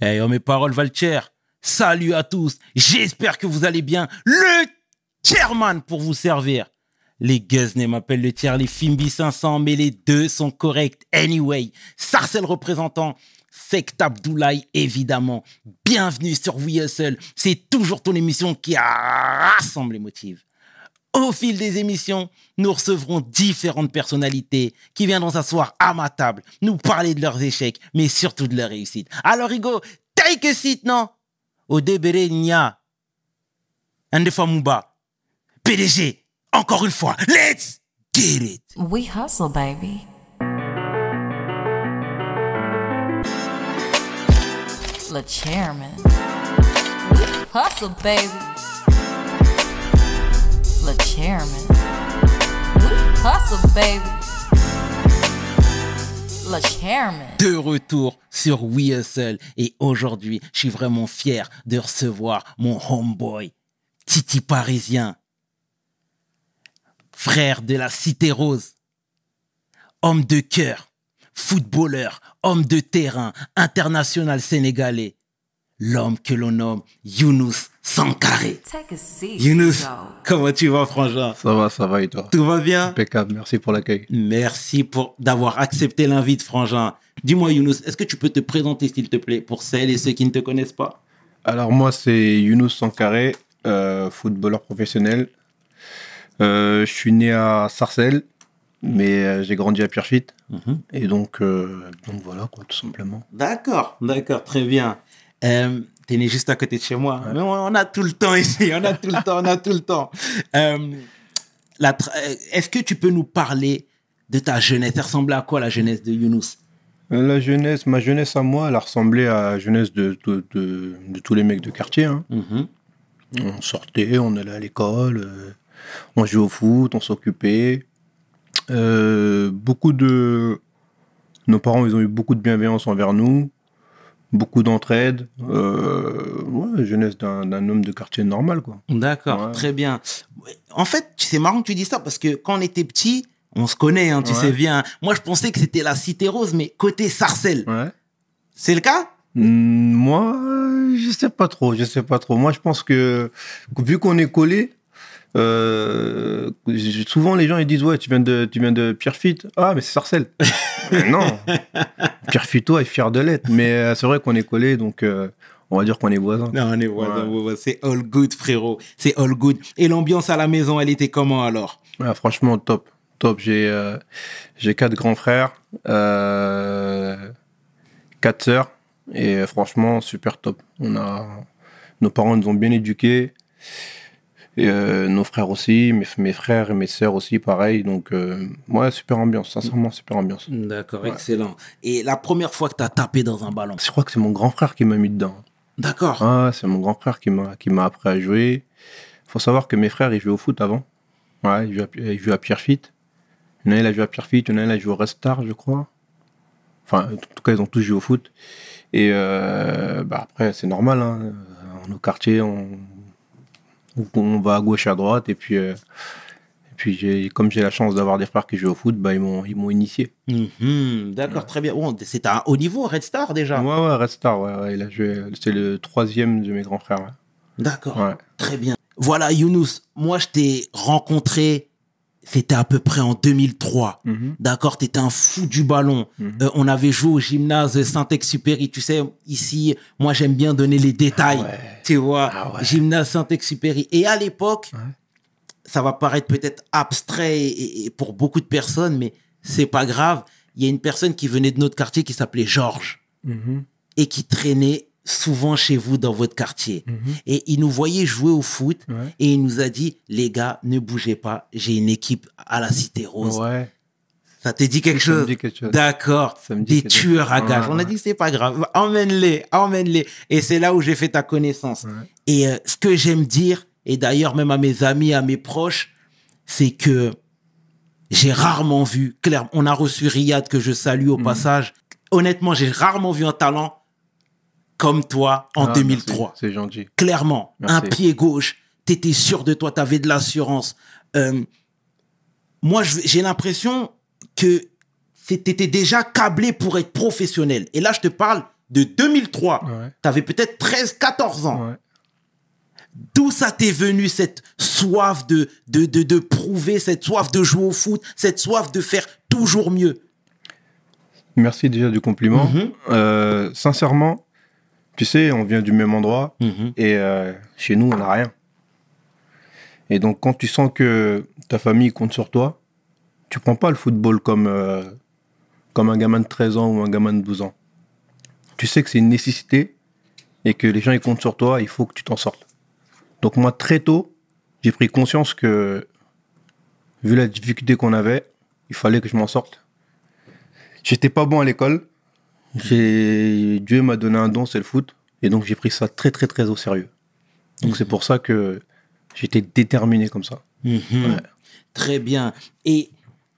Hey, oh, mes paroles valent cher. Salut à tous. J'espère que vous allez bien. Le chairman pour vous servir. Les Guzney m'appellent le tiers, les Fimbi 500, mais les deux sont corrects. Anyway, Sarcel représentant, Sect Abdoulaye, évidemment. Bienvenue sur We Hustle. C'est toujours ton émission qui rassemble les motifs. Au fil des émissions, nous recevrons différentes personnalités qui viendront s'asseoir à ma table, nous parler de leurs échecs, mais surtout de leurs réussites. Alors, Hugo, take a seat, non? Au Debere Nya, Ndefamouba, PDG, encore une fois, let's get it We hustle, baby. Le chairman. Hustle, baby. De retour sur We Hustle et aujourd'hui, je suis vraiment fier de recevoir mon homeboy, Titi Parisien, frère de la Cité Rose, homme de cœur, footballeur, homme de terrain, international sénégalais, l'homme que l'on nomme Younous Sankaré. Take a seat. Younous, comment tu vas, frangin? Ça va, ça va et toi? Tout va bien? Impeccable, merci pour l'accueil. Merci pour d'avoir accepté l'invite, Frangin. Dis-moi, Younous, est-ce que tu peux te présenter, s'il te plaît, pour celles et ceux qui ne te connaissent pas? Alors moi c'est Younous Sankaré, euh, footballeur professionnel. Euh, je suis né à Sarcelles, mais euh, j'ai grandi à Pierrefitte. Et donc, euh, donc voilà, quoi, tout simplement. D'accord, d'accord, très bien. Euh, T'es né juste à côté de chez moi. Mais on, on a tout le temps ici, on a tout le temps, on a tout le temps. Euh, euh, Est-ce que tu peux nous parler de ta jeunesse? Elle ressemblait à quoi la jeunesse de Younous? Euh, La jeunesse, ma jeunesse à moi, elle a ressemblé à la jeunesse de, de, de- de tous les mecs de quartier. hein. Mhm. On sortait, on allait à l'école, euh, on jouait au foot, on s'occupait. Euh, beaucoup de... Nos parents, ils ont eu beaucoup de bienveillance envers nous, beaucoup d'entraide. Euh, ouais, jeunesse d'un d'un homme de quartier normal, quoi. D'accord, Ouais. très bien. En fait, c'est marrant que tu dis ça parce que quand on était petit, on se connaît, hein, tu Ouais. sais bien. Moi, je pensais que c'était la Cité Rose, mais côté Sarcelles. Ouais. C'est le cas? Hmm, Moi, je sais pas trop, je sais pas trop. Moi, je pense que vu qu'on est collé, euh, souvent les gens ils disent ouais, tu viens de, tu viens de Pierrefitte. Ah, mais c'est Sarcelles. Non, Pierrefittois est fier de l'être. Mais euh, c'est vrai qu'on est collé, donc euh, on va dire qu'on est voisins. Non, on est voisins, Ouais. c'est all good, frérot. C'est all good. Et l'ambiance à la maison, elle était comment alors? Ah, franchement, top, top. J'ai, euh, j'ai quatre grands frères, quatre sœurs, et franchement, super top. On a, nos parents nous ont bien éduqués, et euh, nos frères aussi, mes, mes frères et mes sœurs aussi, pareil. Donc, euh, ouais, super ambiance, sincèrement, super ambiance. D'accord, Ouais. excellent. Et la première fois que tu as tapé dans un ballon? Je crois que c'est mon grand frère qui m'a mis dedans. D'accord. Ah, c'est mon grand frère qui m'a, appris à jouer. faut savoir que mes frères, ils jouaient au foot avant. Ouais, ils jouaient à, ils jouaient à Pierrefitte. Il y en a il a joué à Pierrefitte, il y en a il a joué au Restar, je crois. Enfin, en tout cas, ils ont tous joué au foot. Et euh, bah, après, c'est normal. Hein. Dans nos quartiers, on, on va à gauche, à droite. Et puis, euh, et puis j'ai, comme j'ai la chance d'avoir des frères qui jouent au foot, bah, ils, m'ont, ils m'ont initié. Mhm, D'accord, très bien. Bon, c'est à un haut niveau, Red Star déjà. Ouais, ouais, Restar, ouais, ouais, il a joué. C'est le troisième de mes grands frères. D'accord, très bien. Voilà, Younous, moi je t'ai rencontré, c'était à peu près en 2003. Mhm. D'accord, t'étais un fou du ballon. Mhm. Euh, on avait joué au gymnase Saint-Exupéry. Tu sais, ici, moi j'aime bien donner les détails. ouais. Tu vois, Ah ouais. gymnase Saint-Exupéry. Et à l'époque, Ouais. ça va paraître peut-être abstrait et, et pour beaucoup de personnes, mais c'est pas grave. Il y a une personne qui venait de notre quartier qui s'appelait Georges Mhm. et qui traînait souvent chez vous dans votre quartier. Mhm. Et il nous voyait jouer au foot Ouais. et il nous a dit, les gars, ne bougez pas, j'ai une équipe à la Cité Rose. Ouais. Ça te dit quelque chose quelque chose. D'accord. Des tueurs à gages. Ouais, On a dit, c'est pas grave. Emmène-les, emmène-les. Et c'est là où j'ai fait ta connaissance. Et euh, ce que j'aime dire, et d'ailleurs même à mes amis, à mes proches, c'est que j'ai rarement vu, clair, on a reçu Riyad que je salue Mhm. au passage. Honnêtement, j'ai rarement vu un talent comme toi en Ah, 2003. merci, C'est gentil. Clairement, Merci. un pied gauche, t'étais sûr de toi, t'avais de l'assurance. Euh, moi, j'ai l'impression que t'étais déjà câblé pour être professionnel. Et là, je te parle de 2003, Ouais. tu avais peut-être 13, 14 ans. Ouais. D'où ça t'est venu cette soif de, de, de, de prouver, cette soif de jouer au foot, cette soif de faire toujours mieux? Merci déjà du compliment. Mhm. Euh, sincèrement, tu sais, on vient du même endroit et euh, chez nous, on n'a rien. Et donc, quand tu sens que ta famille compte sur toi, tu prends pas le football comme, euh, comme un gamin de 13 ans ou un gamin de 12 ans. Tu sais que c'est une nécessité et que les gens ils comptent sur toi, il faut que tu t'en sortes. Donc moi, très tôt, j'ai pris conscience que, vu la difficulté qu'on avait, il fallait que je m'en sorte. J'étais pas bon à l'école. Dieu m'a donné un don, c'est le foot, et donc j'ai pris ça très très très au sérieux. Donc c'est pour ça que j'étais déterminé comme ça. Mhm. Ouais. Très bien. Et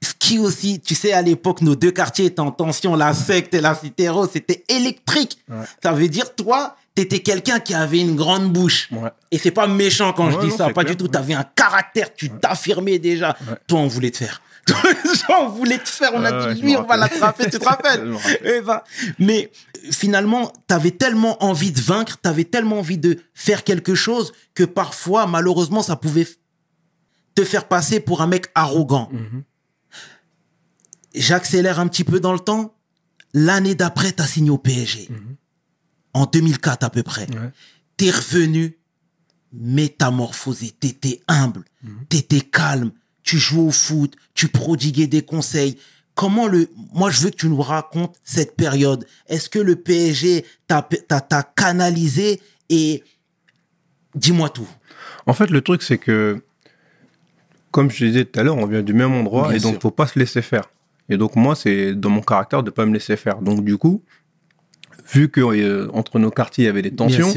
ce qui aussi, tu sais, à l'époque, nos deux quartiers étaient en tension, la secte et la citéro, c'était électrique. Ouais. Ça veut dire, toi, t'étais quelqu'un qui avait une grande bouche. Ouais. Et c'est pas méchant quand je dis non, ça, pas clair, du tout. T'avais un caractère, tu t'affirmais déjà. Toi, on voulait te faire. On voulait te faire. On a Ouais, dit, lui, on va l'attraper, tu te rappelles. Eh ben, Mais finalement, t'avais tellement envie de vaincre, t'avais tellement envie de faire quelque chose que parfois, malheureusement, ça pouvait te faire passer pour un mec arrogant. Mhm. J'accélère un petit peu dans le temps. L'année d'après, t'as signé au PSG. En 2004 à peu près Ouais. t'es revenu métamorphosé, t'étais humble, Mhm. t'étais calme, tu jouais au foot, tu prodiguais des conseils. Comment le, moi je veux que tu nous racontes cette période. Est-ce que le PSG t'a, canalisé et dis-moi tout. En fait, le truc, c'est que, comme je disais tout à l'heure, on vient du même endroit Bien et donc sûr. faut pas se laisser faire. Et donc moi, c'est dans mon caractère de pas me laisser faire. Donc du coup, vu que euh, entre nos quartiers il y avait des tensions,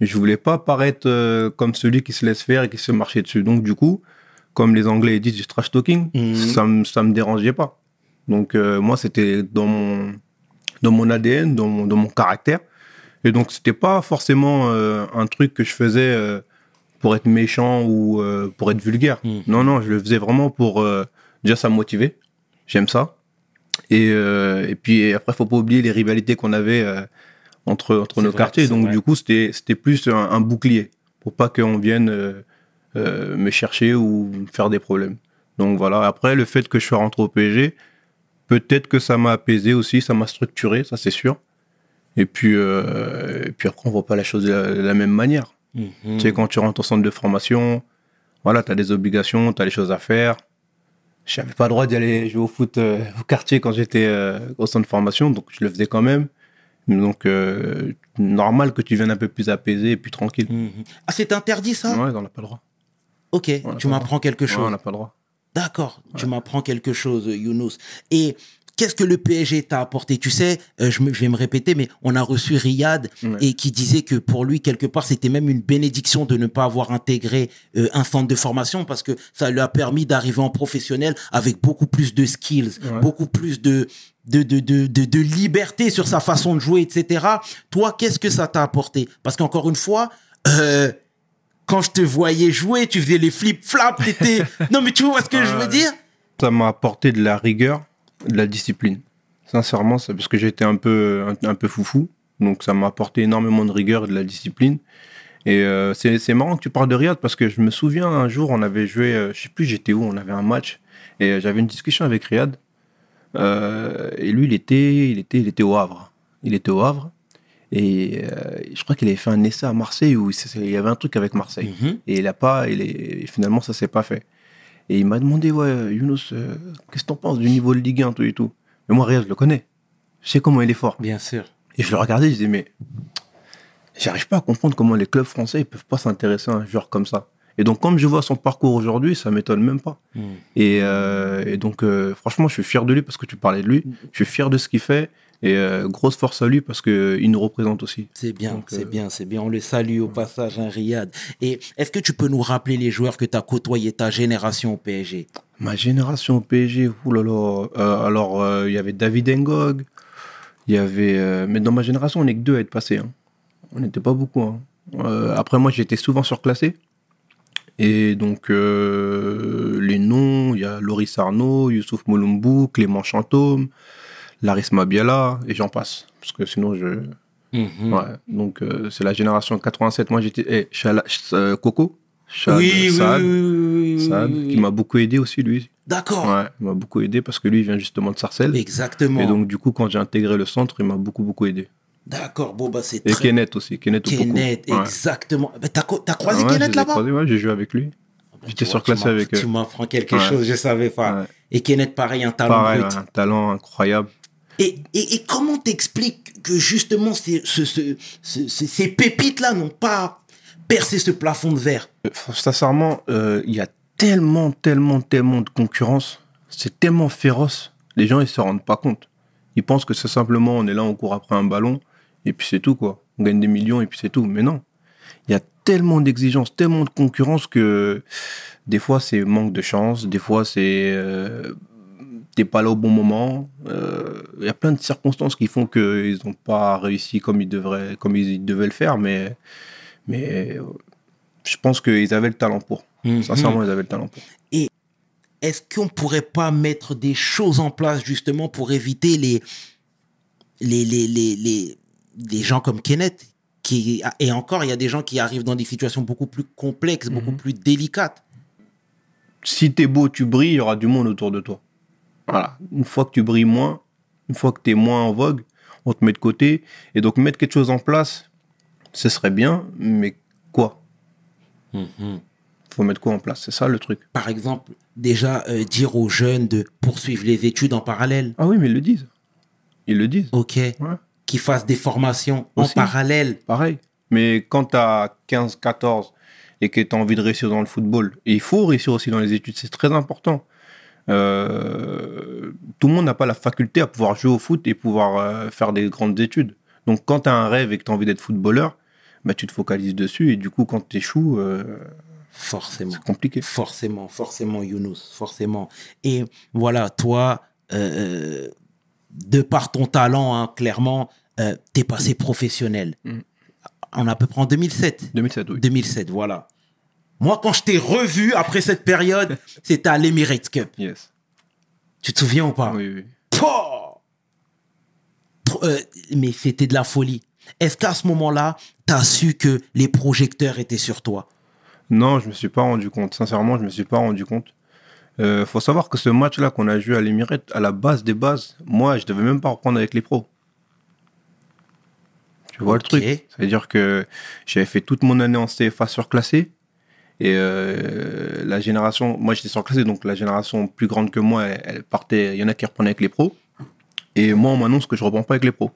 je voulais pas paraître euh, comme celui qui se laisse faire et qui se marcher dessus. Donc du coup, comme les Anglais disent du trash talking, Mhm. ça me ça me dérangeait pas. Donc euh, moi, c'était dans mon dans mon ADN, dans mon, dans mon caractère. Et donc c'était pas forcément euh, un truc que je faisais euh, pour être méchant ou pour être vulgaire. Mhm. Non, non, je le faisais vraiment pour déjà ça me motivait. J'aime ça. Et, et puis après, faut pas oublier les rivalités qu'on avait entre, nos vrai, quartiers. Donc vrai. du coup, c'était c'était plus un, un bouclier pour pas qu'on vienne euh, me chercher ou me faire des problèmes. Donc voilà. Après, le fait que je sois rentré au PSG, peut-être que ça m'a apaisé aussi, ça m'a structuré, ça c'est sûr. Et puis, euh, et puis après, on voit pas la chose de la, de la même manière. Mhm. Tu sais, quand tu rentres au centre de formation, voilà, tu as des obligations, tu as des choses à faire. Je n'avais pas le droit d'y aller jouer au foot euh, au quartier quand j'étais euh, au centre de formation, donc je le faisais quand même. Donc, normal que tu viennes un peu plus apaisé et plus tranquille. Mhm. Ah, c'est interdit ça? Ouais, on n'a pas le droit. Ok, tu m'apprends quelque chose. on n'a pas le droit. D'accord, tu m'apprends quelque chose, Younous. Et qu'est-ce que le PSG t'a apporté? Tu sais, euh, je, me- je vais me répéter, mais on a reçu Riyad Ouais. et qui disait que pour lui, quelque part, c'était même une bénédiction de ne pas avoir intégré euh, un centre de formation parce que ça lui a permis d'arriver en professionnel avec beaucoup plus de skills, Ouais. beaucoup plus de, de, de, de, de, de liberté sur sa façon de jouer, etc. Toi, qu'est-ce que ça t'a apporté? Parce qu'encore une fois, euh, quand je te voyais jouer, tu faisais les flip-flaps, t'étais... non, mais tu vois ce que je veux dire? Ça m'a apporté de la rigueur, de la discipline. Sincèrement, c'est parce que j'étais un peu, un, un peu foufou. Donc, ça m'a apporté énormément de rigueur et de la discipline. Et euh, c'est c'est marrant que tu parles de Riyad parce que je me souviens un jour, on avait joué, euh, je sais plus j'étais où, on avait un match et euh, j'avais une discussion avec Riyad. Euh, et lui, il était, il, était, il était au Havre. Il était au Havre. Et euh, je crois qu'il avait fait un essai à Marseille où il y avait un truc avec Marseille. Mhm. Et il a pas, il est, finalement, ça s'est pas fait. Et il m'a demandé, ouais, Younous, euh, qu'est-ce que t'en penses du niveau de Ligue 1, tout et tout? Mais moi, Riyad, je le connais. Je sais comment il est fort. Bien sûr. Et je le regardais, je disais, mais j'arrive pas à comprendre comment les clubs français ils peuvent pas s'intéresser à un joueur comme ça. Et donc, comme je vois son parcours aujourd'hui, ça m'étonne même pas. Mhm. Et, euh, et donc, euh, franchement, je suis fier de lui parce que tu parlais de lui. Je suis fier de ce qu'il fait. Et euh, grosse force à lui parce qu'il nous représente aussi. C'est bien, c'est euh, bien, c'est bien. On le salue au passage, hein, Riyad. Et est-ce que tu peux nous rappeler les joueurs que tu as côtoyés, ta génération au PSG Ma génération au PSG, oulala. Euh, alors, il y avait David Ngog. Il y avait. mais dans ma génération, on n'est que deux à être passés. hein. On n'était pas beaucoup. hein. Après, moi, j'étais souvent surclassé. Et donc, les noms, il y a Loris Arnaud, Youssouf Moulumbu, Clément Chantôme, Laris Mabiala, et j'en passe. Parce que sinon, je, Mhm. Ouais, donc euh, c'est la génération 87. Moi, j'étais. eh, Chala- Ch- euh, Coco Chad, oui, oui, Saad, oui, Saad, qui m'a beaucoup aidé aussi, lui. D'accord. Ouais, il m'a beaucoup aidé parce que lui, il vient justement de Sarcelles. Exactement. Et donc, du coup, quand j'ai intégré le centre, il m'a beaucoup, beaucoup aidé. D'accord, bon, bah, c'est Et très. Kenneth aussi. Kenneth. Kenneth, Ouais. exactement. Bah, t'as, croisé Ah Kenneth là-bas? Ouais, j'ai joué avec lui. Bon, J'étais tu vois, surclassé avec eux. Tu m'apprends quelque Ouais. chose, je savais pas. Ouais. Et Kenneth, pareil, un talent Pareil, brut. ouais, un talent incroyable. Et, et, et comment t'expliques que justement ces, ce- ce- ce- ce- ces pépites-là n'ont pas percé ce plafond de verre? Euh, Sincèrement, euh, il y a tellement, tellement, tellement de concurrence. C'est tellement féroce. Les gens, ils se rendent pas compte. Ils pensent que c'est simplement, on est là, on court après un ballon, et puis c'est tout, quoi. On gagne des millions, et puis c'est tout. Mais non. Il y a tellement d'exigences, tellement de concurrence que des fois, c'est manque de chance. Des fois, c'est. euh, T'es pas là au bon moment. Euh, Il y a plein de circonstances qui font qu'ils n'ont pas réussi comme ils, devraient, comme ils devaient le faire, mais, mais euh, je pense qu'ils avaient le talent pour. Mhm. Sincèrement, ils avaient le talent pour. Est-ce qu'on pourrait pas mettre des choses en place justement pour éviter les, les, les, les, les, des gens comme Kenneth qui, et encore, il y a des gens qui arrivent dans des situations beaucoup plus complexes, beaucoup Mhm. plus délicates. Si t'es beau, tu brilles, il y aura du monde autour de toi. Voilà. Une fois que tu brilles moins, une fois que tu es moins en vogue, on te met de côté. Et donc, mettre quelque chose en place, ce serait bien, mais quoi? Faut mettre quoi en place? C'est ça le truc. Par exemple, déjà euh, dire aux jeunes de poursuivre les études en parallèle. Ah oui, mais ils le disent. Ils le disent. Ok. Ouais. Qu'ils fassent des formations en parallèle. Pareil. Mais quand tu as 15, 14 et que tu as envie de réussir dans le football, et il faut réussir aussi dans les études, c'est très important. Euh, tout le monde n'a pas la faculté à pouvoir jouer au foot et pouvoir euh, faire des grandes études. Donc quand tu as un rêve et que tu as envie d'être footballeur, bah, tu te focalises dessus et du coup quand tu échoues, euh, Forcément. c'est compliqué. Forcément, forcément, Younous, forcément. Et voilà, toi, de par ton talent, hein, clairement, t'es passé professionnel. Mm. On a à peu près en 2007. 2007, oui. 2007, voilà. Moi, quand je t'ai revu après cette période, c'était à l'Emirates Cup. Yes. Tu te souviens ou pas? Oui, oui. Euh, Mais c'était de la folie. Est-ce qu'à ce moment-là, t'as su que les projecteurs étaient sur toi? Non, je me suis pas rendu compte. Sincèrement, je me suis pas rendu compte. Euh, faut savoir que ce match-là qu'on a joué à l'Emirate, à la base des bases, moi, je devais même pas reprendre avec les pros. Tu vois le truc? C'est-à-dire que j'avais fait toute mon année en CFA surclassé. Et euh, la génération, moi j'étais surclassé, donc la génération plus grande que moi, elle, elle partait, il y en a qui reprenaient avec les pros. Et moi, on m'annonce que je reprends pas avec les pros.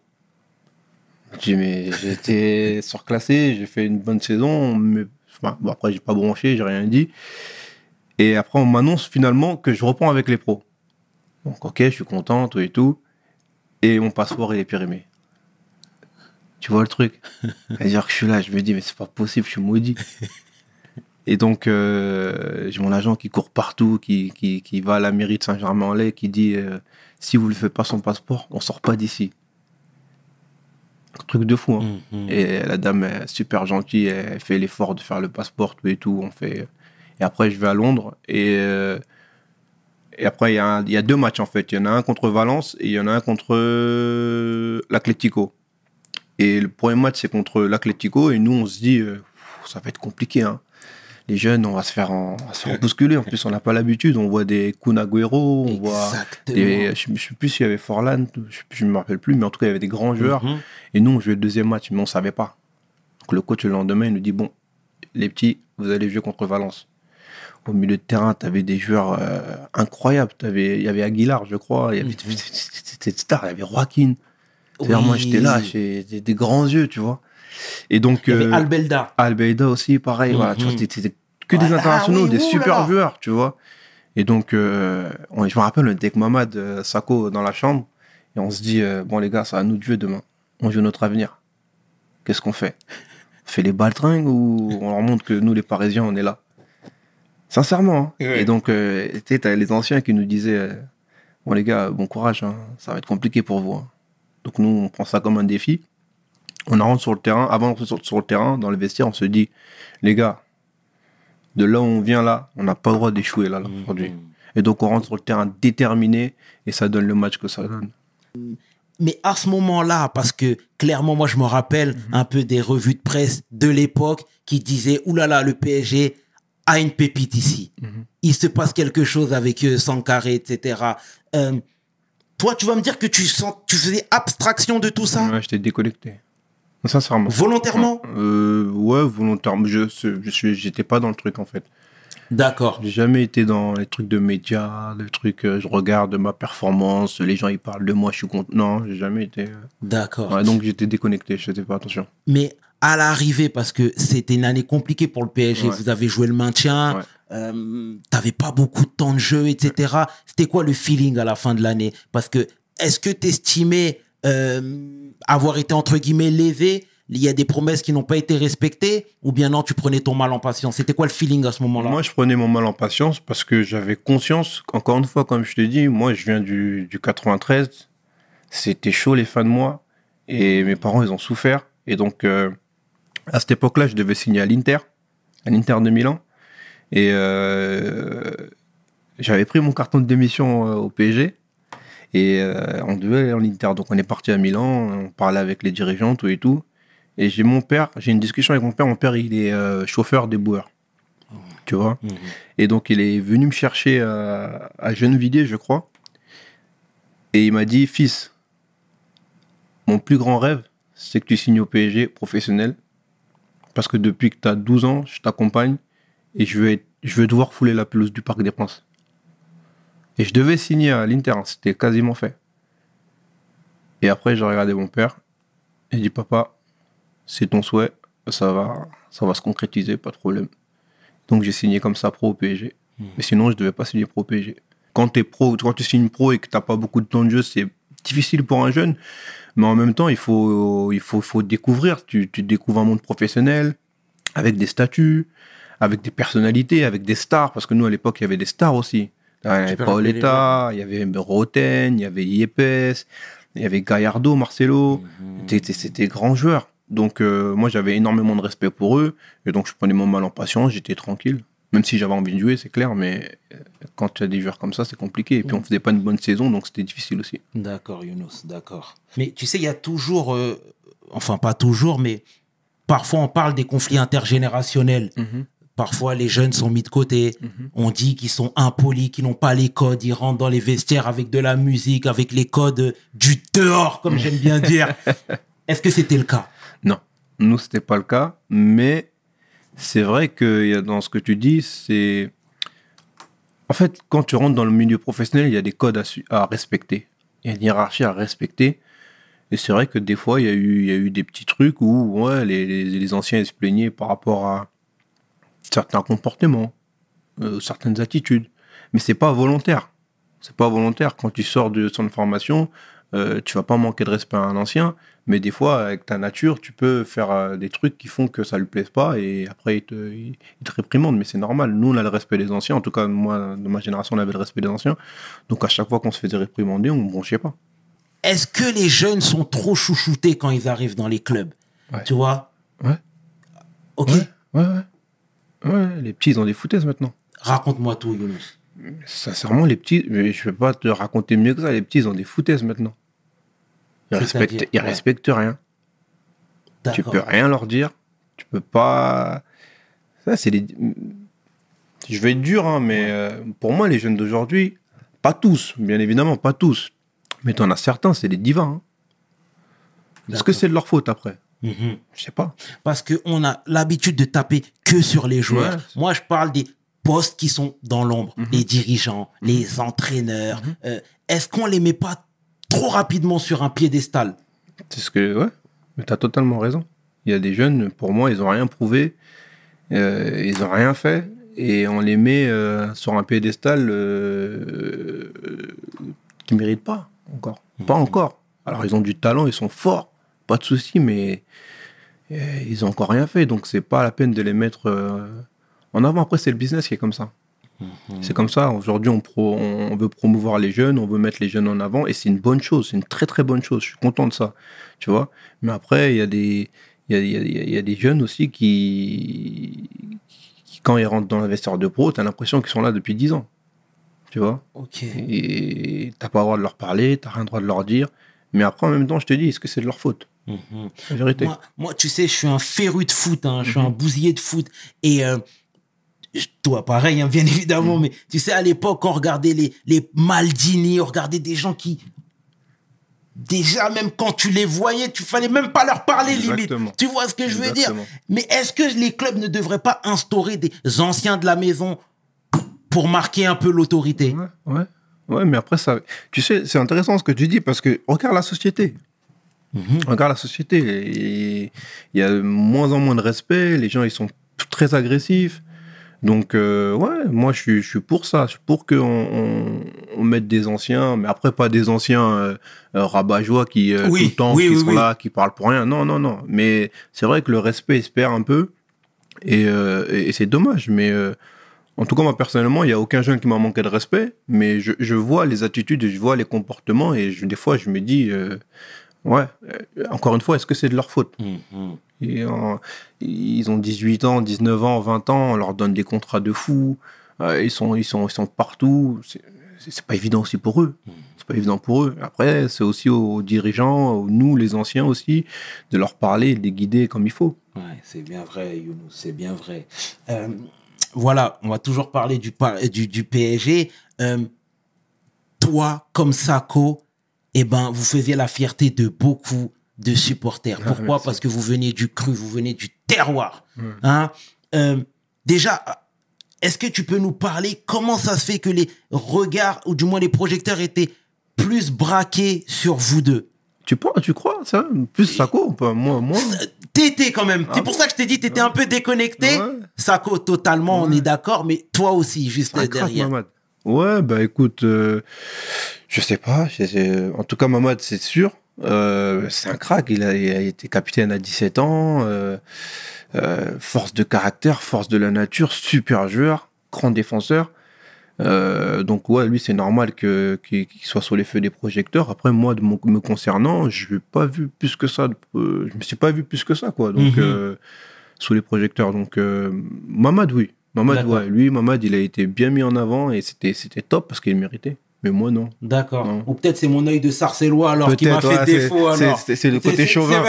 Je dis, mais j'étais surclassé, j'ai fait une bonne saison, mais enfin, bon, après, j'ai pas bronché, j'ai rien dit. Et après, on m'annonce finalement que je reprends avec les pros. Donc, ok, je suis content, tout et tout. Et mon passeport, il est périmé. Tu vois le truc? C'est-à-dire que je suis là, je me dis, mais c'est pas possible, je suis maudit. Et donc, euh, j'ai mon agent qui court partout, qui, qui, qui va à la mairie de Saint-Germain-en-Laye, qui dit euh, si vous ne faites pas son passeport, on sort pas d'ici. Un truc de fou. Hein. Mhm. Et la dame est super gentille, elle fait l'effort de faire le passeport, tout et tout. On fait... Et après, je vais à Londres. Et, euh, et après, il y, a un- y a deux matchs en fait. Il y en a un contre Valence et il y en a un contre l'Atlético. Et le premier match, c'est contre l'Atlético. Et nous, on se dit, ça va être compliqué. hein. Les jeunes, on va se faire, en- on va se faire bousculer. En plus, on n'a pas l'habitude. On voit des Kun Agüero, on voit des, je ne sais plus s'il y avait Forlan, je ne me rappelle plus, mais en tout cas, il y avait des grands joueurs. Mhm. Et nous, on jouait le deuxième match, mais on ne savait pas. Donc le coach, le lendemain, il nous dit Bon, les petits, vous allez jouer contre Valence. Au milieu de terrain, tu avais des joueurs euh, incroyables. Il y avait Aguilar, je crois. Il y avait Mhm. c'était une star. Il y avait Joaquin. C'est-à-dire, Moi, Oui. j'étais là, j'ai des, des grands yeux, tu vois. Et donc. Il y avait euh, Albelda. Aussi, pareil. Voilà, tu vois, Mhm. c'était que des internationaux, oui, des là super là. joueurs, tu vois. Et donc, euh, on- je me rappelle, on était avec Mamad euh, Sako dans la chambre. Et on se dit, euh, bon, les gars, c'est à nous de jouer demain. On joue notre avenir. Qu'est-ce qu'on fait? On fait les baltringues ou on leur montre que nous, les Parisiens, on est là? Sincèrement. hein. Et donc, euh, tu t'as les anciens qui nous disaient, euh, bon, les gars, bon courage, hein, ça va être compliqué pour vous. hein. Donc, nous, on prend ça comme un défi. On rentre sur le terrain. Avant de rentrer sur, sur le terrain, dans le vestiaire, on se dit, les gars, de là où on vient là, on n'a pas le droit d'échouer là, là, aujourd'hui. Et donc, on rentre sur le terrain déterminé et ça donne le match que ça donne. mais à ce moment-là, parce que clairement, moi, je me rappelle un peu des revues de presse de l'époque qui disaient, oulala, le PSG a une pépite ici. Il se passe quelque chose avec eux, Sankaré, etc. Euh, toi, tu vas me dire que tu sens, tu faisais abstraction de tout ça? Ouais, j'étais déconnecté. Sincèrement. volontairement. Euh, ouais, volontairement. Je, je j'étais pas dans le truc en fait. D'accord. J'ai jamais été dans les trucs de médias, les trucs, euh, je regarde ma performance, les gens ils parlent de moi, je suis content. Non, j'ai jamais été. euh, D'accord. ouais, donc j'étais déconnecté, je faisais pas attention. Mais à l'arrivée, parce que c'était une année compliquée pour le PSG, Ouais. vous avez joué le maintien, Ouais. euh, t'avais pas beaucoup de temps de jeu, etc. C'était quoi le feeling à la fin de l'année? Parce que est-ce que t'estimais euh, avoir été entre guillemets lévé Il y a des promesses qui n'ont pas été respectées Ou bien non, tu prenais ton mal en patience? C'était quoi le feeling à ce moment-là? Moi, je prenais mon mal en patience parce que j'avais conscience, encore une fois, comme je te dis, moi, je viens du, du 93. C'était chaud, les fins de mois. Et mes parents, ils ont souffert. Et donc, euh, à cette époque-là, je devais signer à l'Inter, à l'Inter de Milan. Et euh, j'avais pris mon carton de démission au PSG. Et euh, on devait aller en Inter. Donc, on est parti à Milan, on parlait avec les dirigeants, tout et tout. Et j'ai mon père, j'ai une discussion avec mon père. Mon père, il est euh, chauffeur des boueurs. Tu vois? Mhm. et donc, il est venu me chercher à, à Gennevilliers, je crois. Et il m'a dit, fils, mon plus grand rêve, c'est que tu signes au PSG professionnel. Parce que depuis que tu as 12 ans, je t'accompagne et je vais, je vais devoir fouler la pelouse du Parc des Princes. Et je devais signer à l'Inter, hein, c'était quasiment fait. Et après, j'ai regardé mon père et j'ai dit, papa, c'est ton souhait, ça va, ça va se concrétiser, pas de problème. Donc j'ai signé comme ça pro au PSG. Mais sinon, je devais pas signer pro au PSG. Quand, es pro, quand tu signes pro et que tu n'as pas beaucoup de temps de jeu, c'est difficile pour un jeune. Mais en même temps, il faut, il faut, faut découvrir. Tu, tu découvres un monde professionnel avec des statuts, avec des personnalités, avec des stars. Parce que nous, à l'époque, il y avait des stars aussi. Il y avait Paoletta, il y avait Roten, il y avait Yepes, il y avait Gallardo, Marcelo. C'était c'était des grands joueurs. Donc, euh, moi, j'avais énormément de respect pour eux. Et donc, je prenais mon mal en patience, j'étais tranquille. Même si j'avais envie de jouer, c'est clair, mais euh, quand tu as des joueurs comme ça, c'est compliqué. Et puis, on faisait pas une bonne saison, donc c'était difficile aussi. D'accord, Younous, d'accord. Mais tu sais, il y a toujours, euh, enfin pas toujours, mais parfois on parle des conflits intergénérationnels. Parfois les jeunes sont mis de côté. On dit qu'ils sont impolis, qu'ils n'ont pas les codes. Ils rentrent dans les vestiaires avec de la musique, avec les codes du dehors, comme j'aime bien dire. Est-ce que c'était le cas? Non, nous, c'était pas le cas. Mais c'est vrai que dans ce que tu dis, c'est. En fait, quand tu rentres dans le milieu professionnel, il y a des codes à, respecter. Il y a une hiérarchie à respecter. Et c'est vrai que des fois, il y a eu, il y a eu des petits trucs où ouais, les, les, les anciens se plaignaient par rapport à certains comportements, euh, certaines attitudes. Mais c'est pas volontaire. C'est pas volontaire. Quand tu sors de son formation, euh, tu vas pas manquer de respect à un ancien. Mais des fois, avec ta nature, tu peux faire euh, des trucs qui font que ça lui plaise pas et après, il te, il, il te réprimande. Mais c'est normal. Nous, on a le respect des anciens. En tout cas, moi, de ma génération, on avait le respect des anciens. Donc, à chaque fois qu'on se faisait réprimander, on ne bronchait pas. Est-ce que les jeunes sont trop chouchoutés quand ils arrivent dans les clubs? Ouais. Tu vois? Ouais. Ok. Ouais, ouais, ouais. Ouais, les petits, ils ont des foutaises maintenant. Raconte-moi tout, Younous. Sincèrement, les petits, mais je ne vais pas te raconter mieux que ça. Les petits, ils ont des foutaises maintenant. Ils respectent, ils ouais. respectent rien. Tu peux rien leur dire. Tu peux pas. Ça, c'est des. Je vais être dur, hein, mais euh, pour moi, les jeunes d'aujourd'hui, pas tous, bien évidemment, pas tous. Mais t'en as certains, c'est des divins. hein. Est-ce que c'est de leur faute après? Mhm. Je sais pas. parce qu'on a l'habitude de taper que sur les joueurs. Ouais. Moi, je parle des postes qui sont dans l'ombre, Mhm. les dirigeants, les entraîneurs. Euh, Est-ce qu'on les met pas trop rapidement sur un piédestal? C'est ce que. Ouais, mais t'as totalement raison. Il y a des jeunes, pour moi, ils ont rien prouvé, euh, ils ont rien fait, et on les met euh, sur un piédestal qui ne méritent pas encore. Pas encore. Alors, ils ont du talent, ils sont forts, pas de souci, mais ils ont encore rien fait, donc c'est pas la peine de les mettre euh, en avant. Après, c'est le business qui est comme ça. C'est comme ça. Aujourd'hui, on, pro- on veut promouvoir les jeunes, on veut mettre les jeunes en avant, et c'est une bonne chose, c'est une très très bonne chose. Je suis content de ça, tu vois. Mais après, il y a des, il y a, il y a- il y a des jeunes aussi qui, qui, quand ils rentrent dans l'investisseur de pro, t'as l'impression qu'ils sont là depuis 10 ans, tu vois. Ok. Et t'as pas le droit de leur parler, t'as rien le droit de leur dire. Mais après, en même temps, je te dis, est-ce que c'est de leur faute? Mhm. La vérité. Moi, moi, tu sais, je suis un féru de foot, hein, je suis Mhm. un bousillé de foot. Et euh, toi, pareil, hein, bien évidemment, Mhm. mais tu sais, à l'époque, on regardait les, les Maldini, on regardait des gens qui. Déjà, même quand tu les voyais, tu fallait même pas leur parler limite. Tu vois ce que je veux dire? Mais est-ce que les clubs ne devraient pas instaurer des anciens de la maison pour marquer un peu l'autorité? Ouais, ouais. Ouais, mais après, ça. Tu sais, c'est intéressant ce que tu dis parce que regarde la société. Mhm. Regarde la société. Il y a de moins en moins de respect. Les gens, ils sont très agressifs. Donc, euh, ouais, moi, je suis, je suis pour ça. Je suis pour qu'on on, on mette des anciens, mais après, pas des anciens euh, euh, rabat-joie qui, euh, Oui, tout le temps, oui, qui oui, sont là, qui parlent pour rien. Non, non, non. Mais c'est vrai que le respect, il se perd un peu. Et, et- et c'est dommage. Mais en tout cas, moi, personnellement, il n'y a aucun jeune qui m'a manqué de respect. Mais je, je vois les attitudes, je vois les comportements. Et je- des fois, je me dis, euh, ouais, euh, encore une fois, est-ce que c'est de leur faute Mhm. et, euh, ils ont 18 ans, 19 ans, 20 ans, on leur donne des contrats de fous. Euh, ils, sont, ils, sont, ils sont partout. C'est- pas évident aussi pour eux. C'est pas évident pour eux. Après, c'est aussi aux dirigeants, nous, les anciens aussi, de leur parler, de les guider comme il faut. Ouais, c'est bien vrai, Younous, c'est bien vrai. Euh, voilà, on va toujours parler du, du, du PSG. Euh, toi, comme Sako, eh ben, vous faisiez la fierté de beaucoup de supporters. Ah, Pourquoi? merci. Parce que vous venez du cru, vous venez du terroir. Mm. Hein? Euh, déjà, est-ce que tu peux nous parler comment ça se fait que les regards, ou du moins les projecteurs, étaient plus braqués sur vous deux? Tu, penses, tu crois ça? Plus Sako pas Moi, moi T'étais quand même. Ah c'est pour ça que je t'ai dit, t'étais un peu déconnecté. Ouais. Sako, totalement, on est d'accord, mais toi aussi, juste derrière. Mamad. Ouais, bah écoute, euh, je sais pas. En tout cas, Mamad, c'est sûr. Euh, c'est un crack. Il a, il a été capitaine à 17 ans. euh, force de caractère, force de la nature, super joueur, grand défenseur. Donc ouais, lui c'est normal que qu'il soit sur les feux des projecteurs. Après moi, de mon, me concernant, je n'ai pas vu plus que ça. je me suis pas vu plus que ça quoi. Donc Mhm. sous les projecteurs. Donc Mamad oui, Mamad D'accord. ouais, lui Mamad il a été bien mis en avant et c'était c'était top parce qu'il méritait. Mais moi non. D'accord. Ou peut-être c'est mon œil de sarcellois alors qui m'a fait ouais, défaut c'est- le côté chauvin.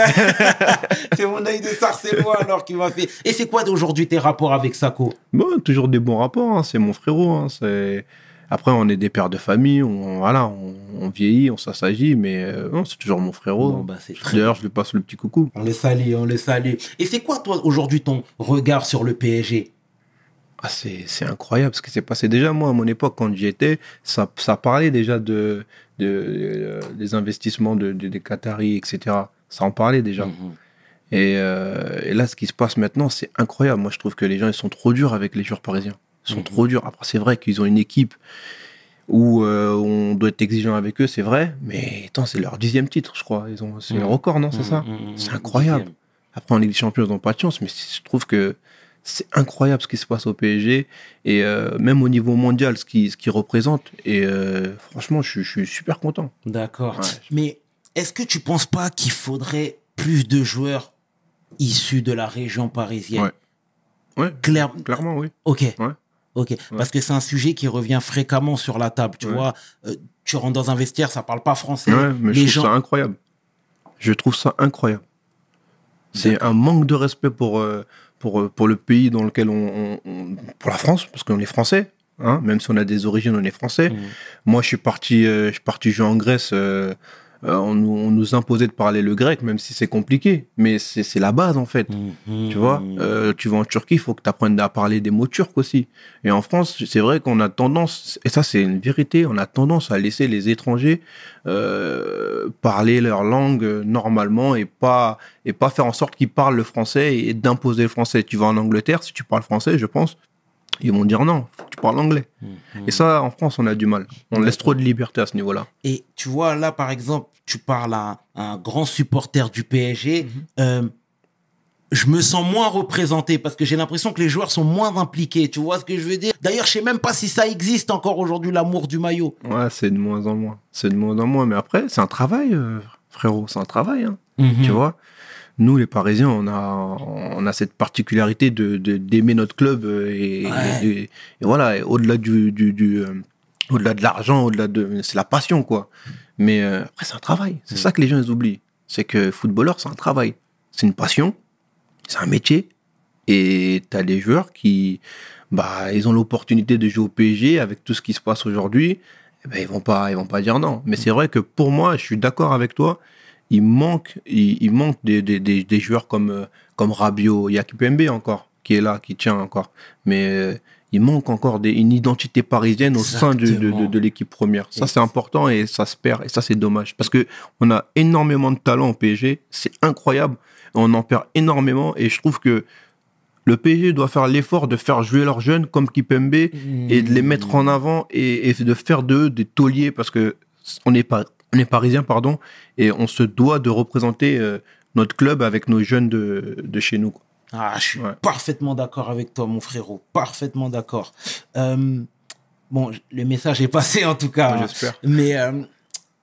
c'est mon œil de sarcellois alors qui m'a fait. Et c'est quoi aujourd'hui tes rapports avec Sako Bon, toujours des bons rapports, hein, c'est mon frérot. hein, c'est... Après, on est des pères de famille, on, voilà, on, on vieillit, on s'assagit, mais euh, non, c'est toujours mon frérot. Bon, bah, D'ailleurs, je lui passe le petit coucou. On le salue, on le salue. Et c'est quoi toi aujourd'hui ton regard sur le PSG Ah, c'est, incroyable ce qui s'est passé. Déjà, moi, à mon époque, quand j'y étais, ça, ça parlait déjà de, de, euh, des investissements de, de- des Qataris, etc. Ça en parlait déjà. Mhm. Et, euh, et là, ce qui se passe maintenant, c'est incroyable. Moi, je trouve que les gens, ils sont trop durs avec les joueurs parisiens. Ils sont Mhm. trop durs. Après, c'est vrai qu'ils ont une équipe où euh, on doit être exigeant avec eux, c'est vrai. Mais attends, c'est leur dixième titre, je crois. Ils ont, c'est Mhm. le record, non C'est ça? C'est incroyable. Après, en Ligue des Champions, ils n'ont pas de chance, mais je trouve que c'est incroyable ce qui se passe au PSG. Et euh, même au niveau mondial, ce qu'ils ce qu'ils représentent. Et euh, franchement, je, suis- je suis super content. D'accord. Ouais. Mais est-ce que tu penses pas qu'il faudrait plus de joueurs issus de la région parisienne? Ouais. Ouais, Claire- clairement, oui. Ok. Ouais. Ok. Parce que c'est un sujet qui revient fréquemment sur la table. Tu Ouais. vois, Euh, tu rentres dans un vestiaire, ça parle pas français. Ouais, mais Les je trouve gens- ça incroyable. Je trouve ça incroyable. C'est un manque de respect pour, euh, pour, euh, pour le pays dans lequel on, on- on- pour la France, parce qu'on est français. Hein, même si on a des origines, on est français. Mhm. Moi, je suis parti, euh, je suis parti jouer en Grèce. euh, euh, on, nous, on nous imposait de parler le grec, même si c'est compliqué. Mais c'est la base, en fait. Mhm. Tu vois, Euh, tu vas en Turquie, il faut que tu apprennes à parler des mots turcs aussi. Et en France, c'est vrai qu'on a tendance, et ça c'est une vérité, on a tendance à laisser les étrangers euh, parler leur langue euh, normalement et pas, et pas faire en sorte qu'ils parlent le français et d'imposer le français. Tu vas en Angleterre, si tu parles français, je pense, ils vont dire non, tu parles anglais. Mhm. Et ça, en France, on a du mal. On laisse trop de liberté à ce niveau-là. Et tu vois, là, par exemple, tu parles à un, grand supporter du PSG. Mhm. euh, je me sens moins représenté parce que j'ai l'impression que les joueurs sont moins impliqués. Tu vois ce que je veux dire? D'ailleurs, je sais même pas si ça existe encore aujourd'hui, l'amour du maillot. Ouais, c'est de moins en moins. C'est de moins en moins. Mais après, c'est un travail, euh, frérot. C'est un travail. Hein. Mhm. Tu vois? Nous, les Parisiens, on a, on a cette particularité de d'aimer notre club euh, et, Ouais. et- et voilà, au-delà du, du, du, euh, Au-delà de l'argent, au-delà de. C'est la passion, quoi. Mais euh, après, c'est un travail. C'est Mm. ça que les gens ils oublient. C'est que footballeur, c'est un travail. C'est une passion. C'est un métier. Et tu as des joueurs qui. Bah, ils ont l'opportunité de jouer au PSG avec tout ce qui se passe aujourd'hui. Eh ben, ils vont pas, ils vont pas dire non. Mais c'est vrai que pour moi, je suis d'accord avec toi. Il manque, il, il manque des, des, des, des joueurs comme, euh, comme Rabiot. Il y a Kipembe encore, qui est là, qui tient encore. Mais euh, il manque encore des, une identité parisienne au sein de, de, de, de l'équipe première. Ça, c'est important et ça se perd. Et ça, c'est dommage. Parce que on a énormément de talent au PSG. C'est incroyable. On en perd énormément. Et je trouve que le PSG doit faire l'effort de faire jouer leurs jeunes comme Kipembe et de les mettre en avant et, et de faire d'eux des tauliers parce que on est pas on est parisien pardon et on se doit de représenter euh, notre club avec nos jeunes de, de chez nous quoi. Ah, je suis Ouais. parfaitement d'accord avec toi, mon frérot. Parfaitement d'accord. Euh, bon, le message est passé en tout cas. hein. j'espère Mais euh,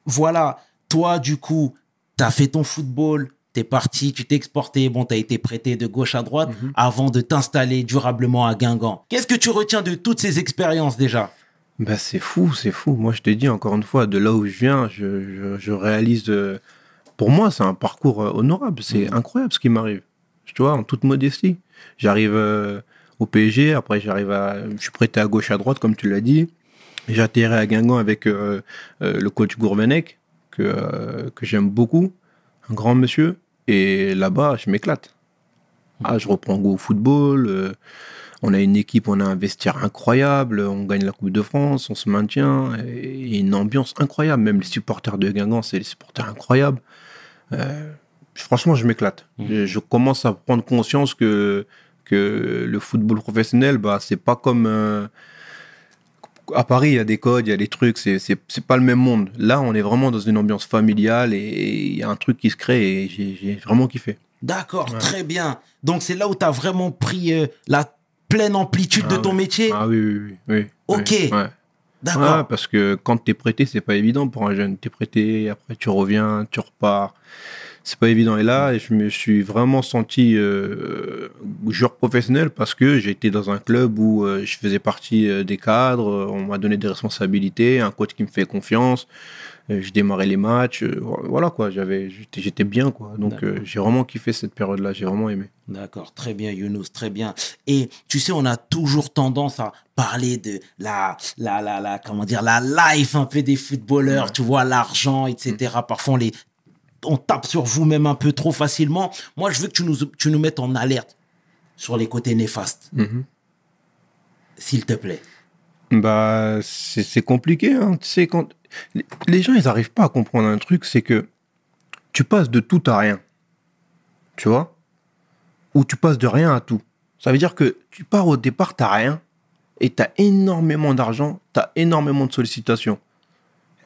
voilà, toi, du coup, tu as fait ton football, tu es parti, tu t'es exporté, bon, tu as été prêté de gauche à droite Mhm. avant de t'installer durablement à Guingamp. Qu'est-ce que tu retiens de toutes ces expériences déjà? Bah c'est fou c'est fou moi je te dis encore une fois de là où je viens je, je, je réalise euh, pour moi c'est un parcours euh, honorable c'est Mhm. incroyable ce qui m'arrive tu vois en toute modestie j'arrive euh, au PSG après j'arrive à je suis prêté à gauche à droite comme tu l'as dit J'atterris à Guingamp avec euh, euh, le coach Gourvenec, que, euh, que j'aime beaucoup, un grand monsieur. Et là-bas, je m'éclate. Ah, je reprends goût au football. euh, on a une équipe, on a un vestiaire incroyable. On gagne la Coupe de France, on se maintient. Et il y a une ambiance incroyable. Même les supporters de Guingamp, c'est des supporters incroyables. Euh, franchement, je m'éclate. Mhm. Je, je commence à prendre conscience que, que le football professionnel, bah, c'est pas comme. euh, à Paris, il y a des codes, il y a des trucs, c'est, pas le même monde. Là, on est vraiment dans une ambiance familiale et il y a un truc qui se crée et j'ai, j'ai vraiment kiffé. D'accord, Ouais. très bien. Donc c'est là où tu as vraiment pris euh, la pleine amplitude de Ah ton métier Ah oui, oui, oui. oui, Ok. oui, ouais. D'accord. Ouais, parce que quand t'es prêté, c'est pas évident pour un jeune. T'es prêté, après tu reviens, tu repars. C'est pas évident. Et là, je me suis vraiment senti euh, joueur professionnel parce que j'étais dans un club où euh, je faisais partie euh, des cadres, on m'a donné des responsabilités, un coach qui me fait confiance, je démarrais les matchs, voilà quoi, j'avais, j'étais, j'étais bien quoi. Donc j'ai vraiment kiffé cette période-là, j'ai vraiment aimé. D'accord, très bien Younous, très bien. Et tu sais, on a toujours tendance à parler de la, la, la, la comment dire, la life un peu des footballeurs, Ouais. tu vois, l'argent, etc. Parfois, on les, on tape sur vous même un peu trop facilement. Moi, je veux que tu nous, tu nous mettes en alerte sur les côtés néfastes, Mhm. s'il te plaît. Bah, c'est compliqué, hein. Tu sais, quand les- les gens, ils n'arrivent pas à comprendre un truc, c'est que tu passes de tout à rien. Tu vois? Ou tu passes de rien à tout. Ça veut dire que tu pars au départ, t'as rien, et t'as énormément d'argent, t'as énormément de sollicitations.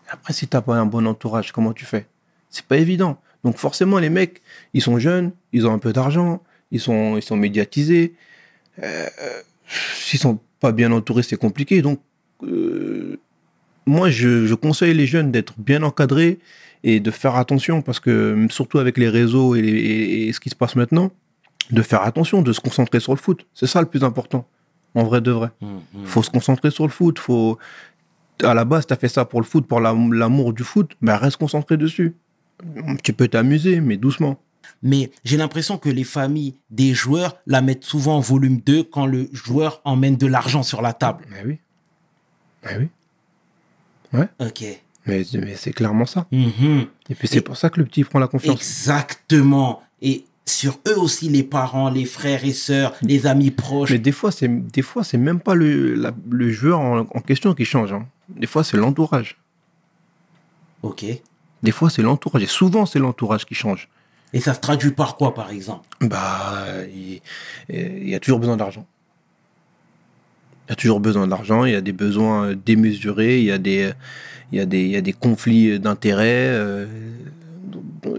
Après, si t'as pas un bon entourage, comment tu fais? C'est pas évident. Donc forcément, les mecs, ils sont jeunes, ils ont un peu d'argent, ils sont, ils sont médiatisés. Euh, S'ils sont pas bien entourés, c'est compliqué. Donc, euh, moi, je, je conseille les jeunes d'être bien encadrés et de faire attention parce que, surtout avec les réseaux et, les- et- et ce qui se passe maintenant, de faire attention, de se concentrer sur le foot. C'est ça le plus important, en vrai de vrai. Mhm. faut se concentrer sur le foot. Faut... À la base, tu as fait ça pour le foot, pour l'am- l'amour du foot, ben reste concentré dessus. Tu peux t'amuser, mais doucement. Mais j'ai l'impression que les familles des joueurs la mettent souvent en volume 2 quand le joueur emmène de l'argent sur la table. Mais oui. Mais oui. Ok. Mais, mais c'est clairement ça. Mhm. Et puis c'est Et- pour ça que le petit prend la confiance. Exactement. Et sur eux aussi, les parents, les frères et sœurs, les amis proches. Mais des fois, c'est des fois c'est même pas le, la- le joueur en, en question qui change. hein. Des fois, c'est l'entourage. Ok. Des fois, c'est l'entourage. Et souvent, c'est l'entourage qui change. Et ça se traduit par quoi, par exemple? Bah, il, y a toujours besoin d'argent. Il y a toujours besoin d'argent. Il y a des besoins démesurés. Il y a des, il y a des, il y a des conflits d'intérêts. euh,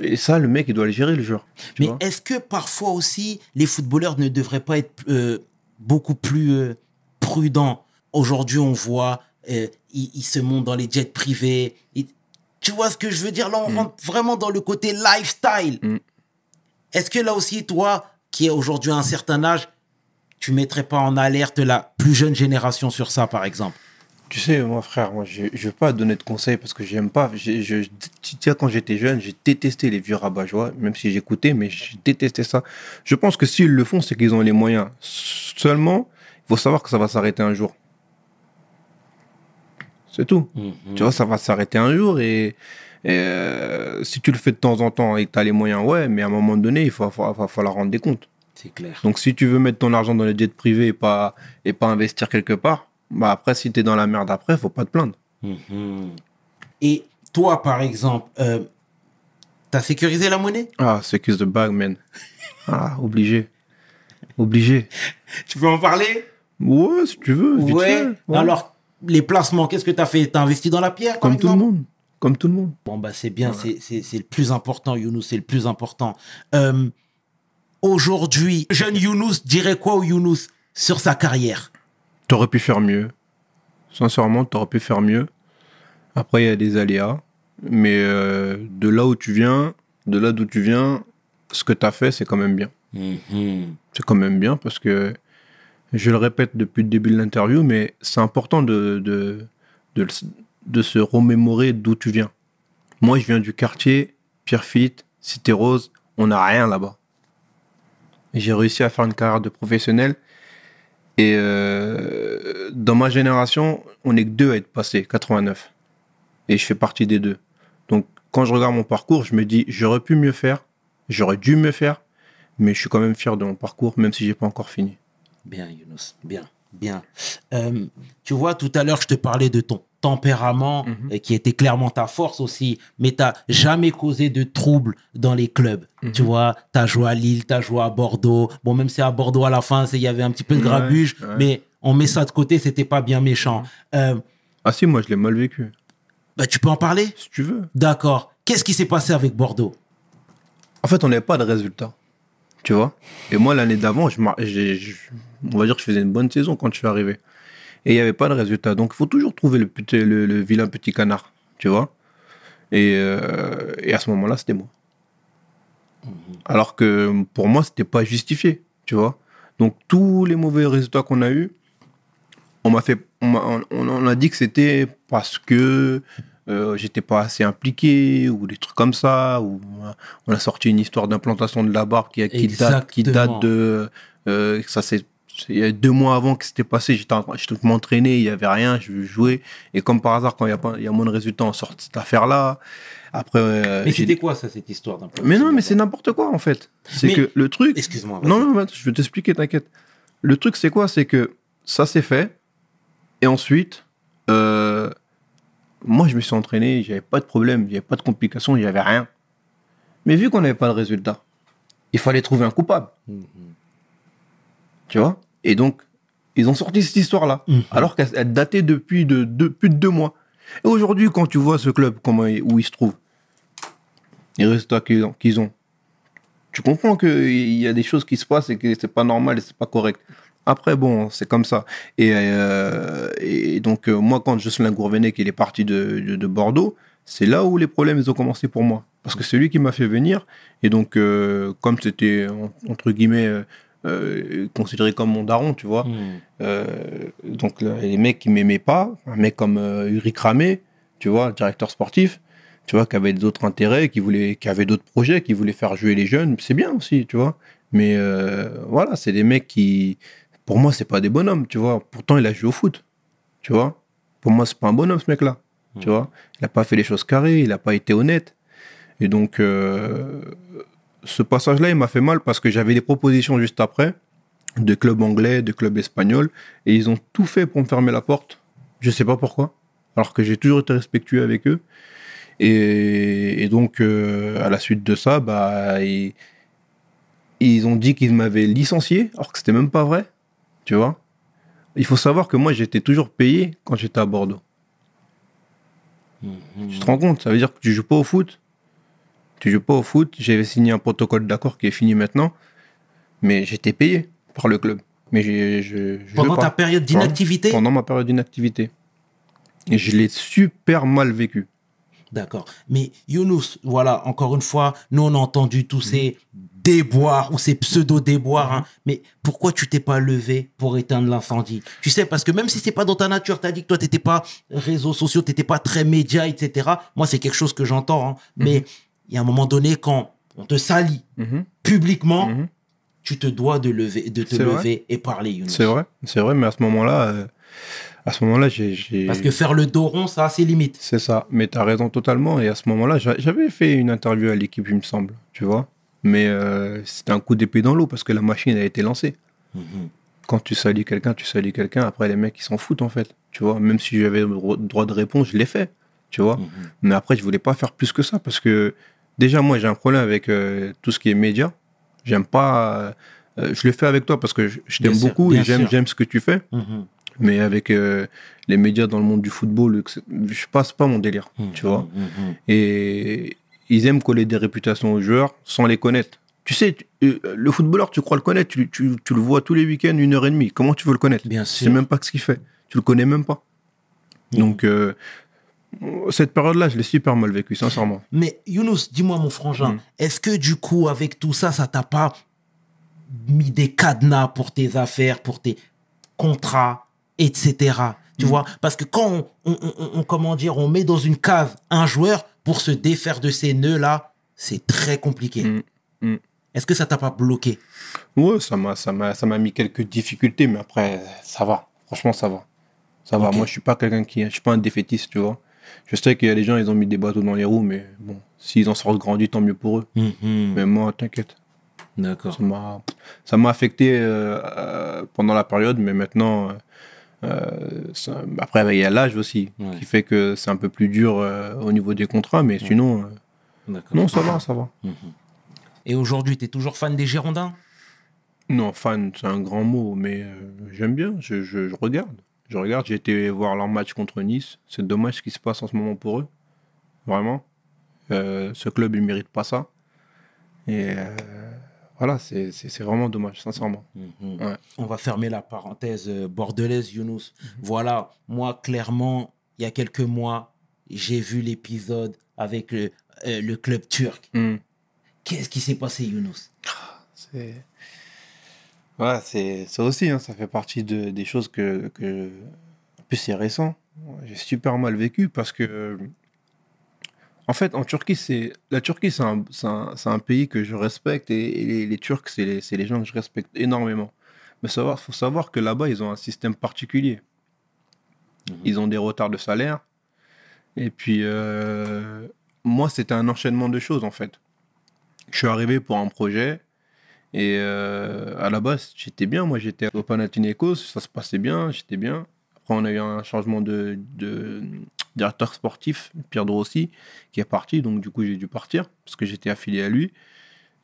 et ça, le mec, il doit le gérer, le joueur. Mais est-ce que parfois aussi, les footballeurs ne devraient pas être euh, beaucoup plus euh, prudents? Aujourd'hui, on voit, ils, ils se montent dans les jets privés. Ils- tu vois ce que je veux dire? Là, on Mm. rentre vraiment dans le côté lifestyle. Mm. Est-ce que là aussi, toi, qui est aujourd'hui à un certain âge, tu mettrais pas en alerte la plus jeune génération sur ça, par exemple? Tu sais, moi, frère, moi, je ne veux pas donner de conseils parce que j'aime pas. j'ai- Je, tu sais, quand j'étais jeune, j'ai détesté les vieux rabat-joie, même si j'écoutais, mais j'ai détesté ça. Je pense que s'ils le font, c'est qu'ils ont les moyens. Seulement, il faut savoir que ça va s'arrêter un jour. C'est tout. Mhm. Tu vois, ça va s'arrêter un jour et, et, euh, si tu le fais de temps en temps et que tu as les moyens, ouais, mais à un moment donné, il va, falloir rendre des comptes. C'est clair. Donc si tu veux mettre ton argent dans les jets privés et pas, et pas investir quelque part, bah après, si tu es dans la merde après, faut pas te plaindre. Mhm. Et toi, par exemple, euh, t'as sécurisé la monnaie? Ah, c'est the bag, man. Ah, obligé. Obligé. Tu peux en parler? Ouais, si tu veux, vite Ouais. fait. Ouais. Alors, les placements, qu'est-ce que t'as fait? T'as investi dans la pierre par comme tout le monde. Comme tout le monde. Bon, bah, c'est bien, c'est- c'est c'est le plus important, Younous, c'est le plus important. Euh, Aujourd'hui, jeune Younous dirait quoi au Younous sur sa carrière? T'aurais pu faire mieux. Sincèrement, t'aurais pu faire mieux. Après, il y a des aléas. Mais euh, de là où tu viens, de là d'où tu viens, ce que t'as fait, c'est quand même bien. Mhm. C'est quand même bien parce que, je le répète depuis le début de l'interview, mais c'est important de, se remémorer d'où tu viens. Moi, je viens du quartier, Pierrefitte, Cité Rose, on n'a rien là-bas. J'ai réussi à faire une carrière de professionnel. Et euh, dans ma génération, on n'est que deux à être passés, 89. Et je fais partie des deux. Donc, quand je regarde mon parcours, je me dis, j'aurais pu mieux faire, j'aurais dû mieux faire, mais je suis quand même fier de mon parcours, même si j'ai pas encore fini. Bien, Younous, bien, bien. Euh, tu vois, tout à l'heure, je te parlais de ton tempérament, Mhm. euh, qui était clairement ta force aussi, mais tu jamais causé de troubles dans les clubs. Mhm. Tu vois, tu as joué à Lille, tu as joué à Bordeaux. Bon, même si à Bordeaux, à la fin, il y avait un petit peu de grabuge, ouais. Mhm. mais on met ça de côté, c'était pas bien méchant. Euh, Ah si, moi je l'ai mal vécu, bah, tu peux en parler? Si tu veux. D'accord. Qu'est-ce qui s'est passé avec Bordeaux? En fait, on n'avait pas de résultat, tu vois? Et moi, l'année d'avant, je, je- on va dire que je faisais une bonne saison quand je suis arrivé. Et il n'y avait pas de résultat. Donc, il faut toujours trouver le, petit- le, le vilain petit canard, tu vois? Et, euh, et à ce moment-là, c'était moi. Alors que pour moi, c'était pas justifié, tu vois? Donc, tous les mauvais résultats qu'on a eus, on m'a fait, on, on- on a dit que c'était parce que euh, j'étais pas assez impliqué ou des trucs comme ça. Ou euh, on a sorti une histoire d'implantation de la barre qui, qui date, qui date de euh, ça c'est c'est- il y a deux mois avant que c'était passé, j'étais en train de m'entraîner, il y avait rien, je jouais. Et comme par hasard, quand il y a, pas, il y a moins de résultats, on sort cette affaire-là. Après, euh, Mais c'était quoi, ça, cette histoire peu mais non, mais c'est n'importe quoi en fait. C'est que le truc. Excuse-moi. Non, non, attends, je vais t'expliquer, t'inquiète. Le truc, c'est quoi? C'est que ça s'est fait. Et ensuite, euh, moi, je me suis entraîné, j'avais pas de problème, avait pas de complications, avait rien. Mais vu qu'on n'avait pas de résultat, il fallait trouver un coupable. Mhm. Tu vois? Et donc, ils ont sorti cette histoire-là, Mhm. alors qu'elle elle datait depuis de, de- plus de deux mois. Et aujourd'hui, quand tu vois ce club, comment, où il se trouve, les résultats qu'ils ont, ont, tu comprends qu'il y a des choses qui se passent et que c'est pas normal et c'est pas correct. Après, bon, c'est comme ça. Et, euh, et donc, euh, moi, quand Jocelyn Gourvenet, qu'il est parti de, de, de Bordeaux, c'est là où les problèmes ils ont commencé pour moi. Parce que c'est lui qui m'a fait venir. Et donc, euh, comme c'était, en- entre guillemets, considéré comme mon daron, tu vois, euh, donc là, les mecs qui m'aimaient pas, un mec comme euh, Ulrich Ramé, tu vois, le directeur sportif, tu vois, qui avait d'autres intérêts, qui voulait, qui avait d'autres projets, qui voulait faire jouer les jeunes, c'est bien aussi, tu vois. Mais voilà, c'est des mecs qui, pour moi, c'est pas des bonhommes, tu vois. Pourtant, il a joué au foot, tu vois. Pour moi, c'est pas un bonhomme ce mec-là, tu vois. Il a pas fait les choses carrées, il a pas été honnête. Et donc, euh, ce passage-là, il m'a fait mal parce que j'avais des propositions juste après de clubs anglais, de clubs espagnols, et ils ont tout fait pour me fermer la porte. Je sais pas pourquoi, alors que j'ai toujours été respectueux avec eux. Et, et donc, euh, à la suite de ça, bah, ils, ils ont dit qu'ils m'avaient licencié, alors que c'était même pas vrai, tu vois? Il faut savoir que moi, j'étais toujours payé quand j'étais à Bordeaux. Mhm. Tu te rends compte? Ça veut dire que tu joues pas au foot? Tu joues pas au foot. J'avais signé un protocole d'accord qui est fini maintenant, mais j'étais payé par le club. Mais je, je Pendant pas. ta période d'inactivité? Pendant ma période d'inactivité. Et je l'ai super mal vécu. D'accord. Mais Younous, voilà, encore une fois, nous on a entendu tous ces déboires ou ces pseudo-déboires, hein, mais pourquoi tu t'es pas levé pour éteindre l'incendie? Tu sais, parce que même si c'est pas dans ta nature, tu as dit que toi, t'étais pas réseaux sociaux, t'étais pas très média, etc. Moi, c'est quelque chose que j'entends, hein. mais il y a un moment donné, quand on te salit Mhm. publiquement, Mhm. tu te dois de, lever, de te lever et parler. C'est vrai, c'est vrai, mais à ce moment-là, euh, à ce moment-là, j'ai. Parce que faire le dos rond, ça a ses limites. C'est ça, mais tu as raison totalement. Et à ce moment-là, j'a- j'avais fait une interview à l'équipe, il me semble, tu vois. Mais euh, c'était un coup d'épée dans l'eau parce que la machine a été lancée. Mhm. Quand tu salis quelqu'un, tu salis quelqu'un. Après, les mecs, ils s'en foutent en fait. Tu vois, même si j'avais le dro- droit de réponse, je l'ai fait. Tu vois. Mhm. Mais après, je voulais pas faire plus que ça parce que déjà, moi, j'ai un problème avec euh, tout ce qui est média. J'aime pas. euh, je le fais avec toi parce que je, t'aime beaucoup et j'aime, ce que tu fais. Mhm. Mais avec euh, les médias dans le monde du football, je passe pas mon délire. Tu vois. Et ils aiment coller des réputations aux joueurs sans les connaître. Tu sais, tu- euh, le footballeur, tu crois le connaître, tu, tu- tu le vois tous les week-ends, une heure et demie. Comment tu veux le connaître? Bien Tu sûr. sais même pas ce qu'il fait. Tu le connais même pas. Mhm. Donc, euh, cette période-là, je l'ai super mal vécu, sincèrement. Mais Younous, dis-moi mon frangin, Mhm. est-ce que du coup, avec tout ça, ça t'a pas mis des cadenas pour tes affaires, pour tes contrats, etc. Tu Mhm. vois? Parce que quand on, on- on- on- comment dire, on met dans une cave un joueur pour se défaire de ces nœuds-là, c'est très compliqué. Mhm. Mhm. Est-ce que ça t'a pas bloqué? Ouais, ça m'a, ça m'a, ça m'a mis quelques difficultés, mais après, ça va. Franchement, ça va. Ça va. Moi, je suis pas quelqu'un qui, je suis pas un défaitiste, tu vois. Je sais qu'il y a des gens, ils ont mis des bateaux dans les roues, mais bon, s'ils en sortent grandis, tant mieux pour eux. Mais moi, t'inquiète. D'accord. Ça m'a, ça m'a affecté euh, euh, pendant la période, mais maintenant, euh, ça- après, il y a l'âge aussi, Ouais. qui fait que c'est un peu plus dur euh, au niveau des contrats, mais sinon, euh, non, ça va, ça va. Et aujourd'hui, tu es toujours fan des Girondins? Non, fan, c'est un grand mot, mais euh, j'aime bien, je, je- je regarde. Je regarde, j'ai été voir leur match contre Nice. C'est dommage ce qui se passe en ce moment pour eux. Vraiment. Euh, ce club, il ne mérite pas ça. Et euh, voilà, c'est vraiment dommage, sincèrement. Mhm. Ouais. On va fermer la parenthèse euh, bordelaise, Younous. Voilà, moi, clairement, il y a quelques mois, j'ai vu l'épisode avec le, euh, le club turc. Hmm. Qu'est-ce qui s'est passé, Younous? C'est ouais, c'est ça aussi, hein, ça fait partie de, des choses que, que... En plus, c'est récent. J'ai super mal vécu parce que... En fait, en Turquie, c'est la Turquie, c'est un, un, un pays que je respecte et, et les, les Turcs, c'est les, les gens que je respecte énormément. Mais il faut savoir que là-bas, ils ont un système particulier. Ils ont des retards de salaire. Et puis, euh, moi, c'était un enchaînement de choses, en fait. Je suis arrivé pour un projet. Et euh, à la base, j'étais bien. Moi, j'étais au Panathinaikos, ça se passait bien, j'étais bien. Après, on a eu un changement de, de directeur sportif, Pierre Drossi, qui est parti. Donc, du coup, j'ai dû partir parce que j'étais affilié à lui.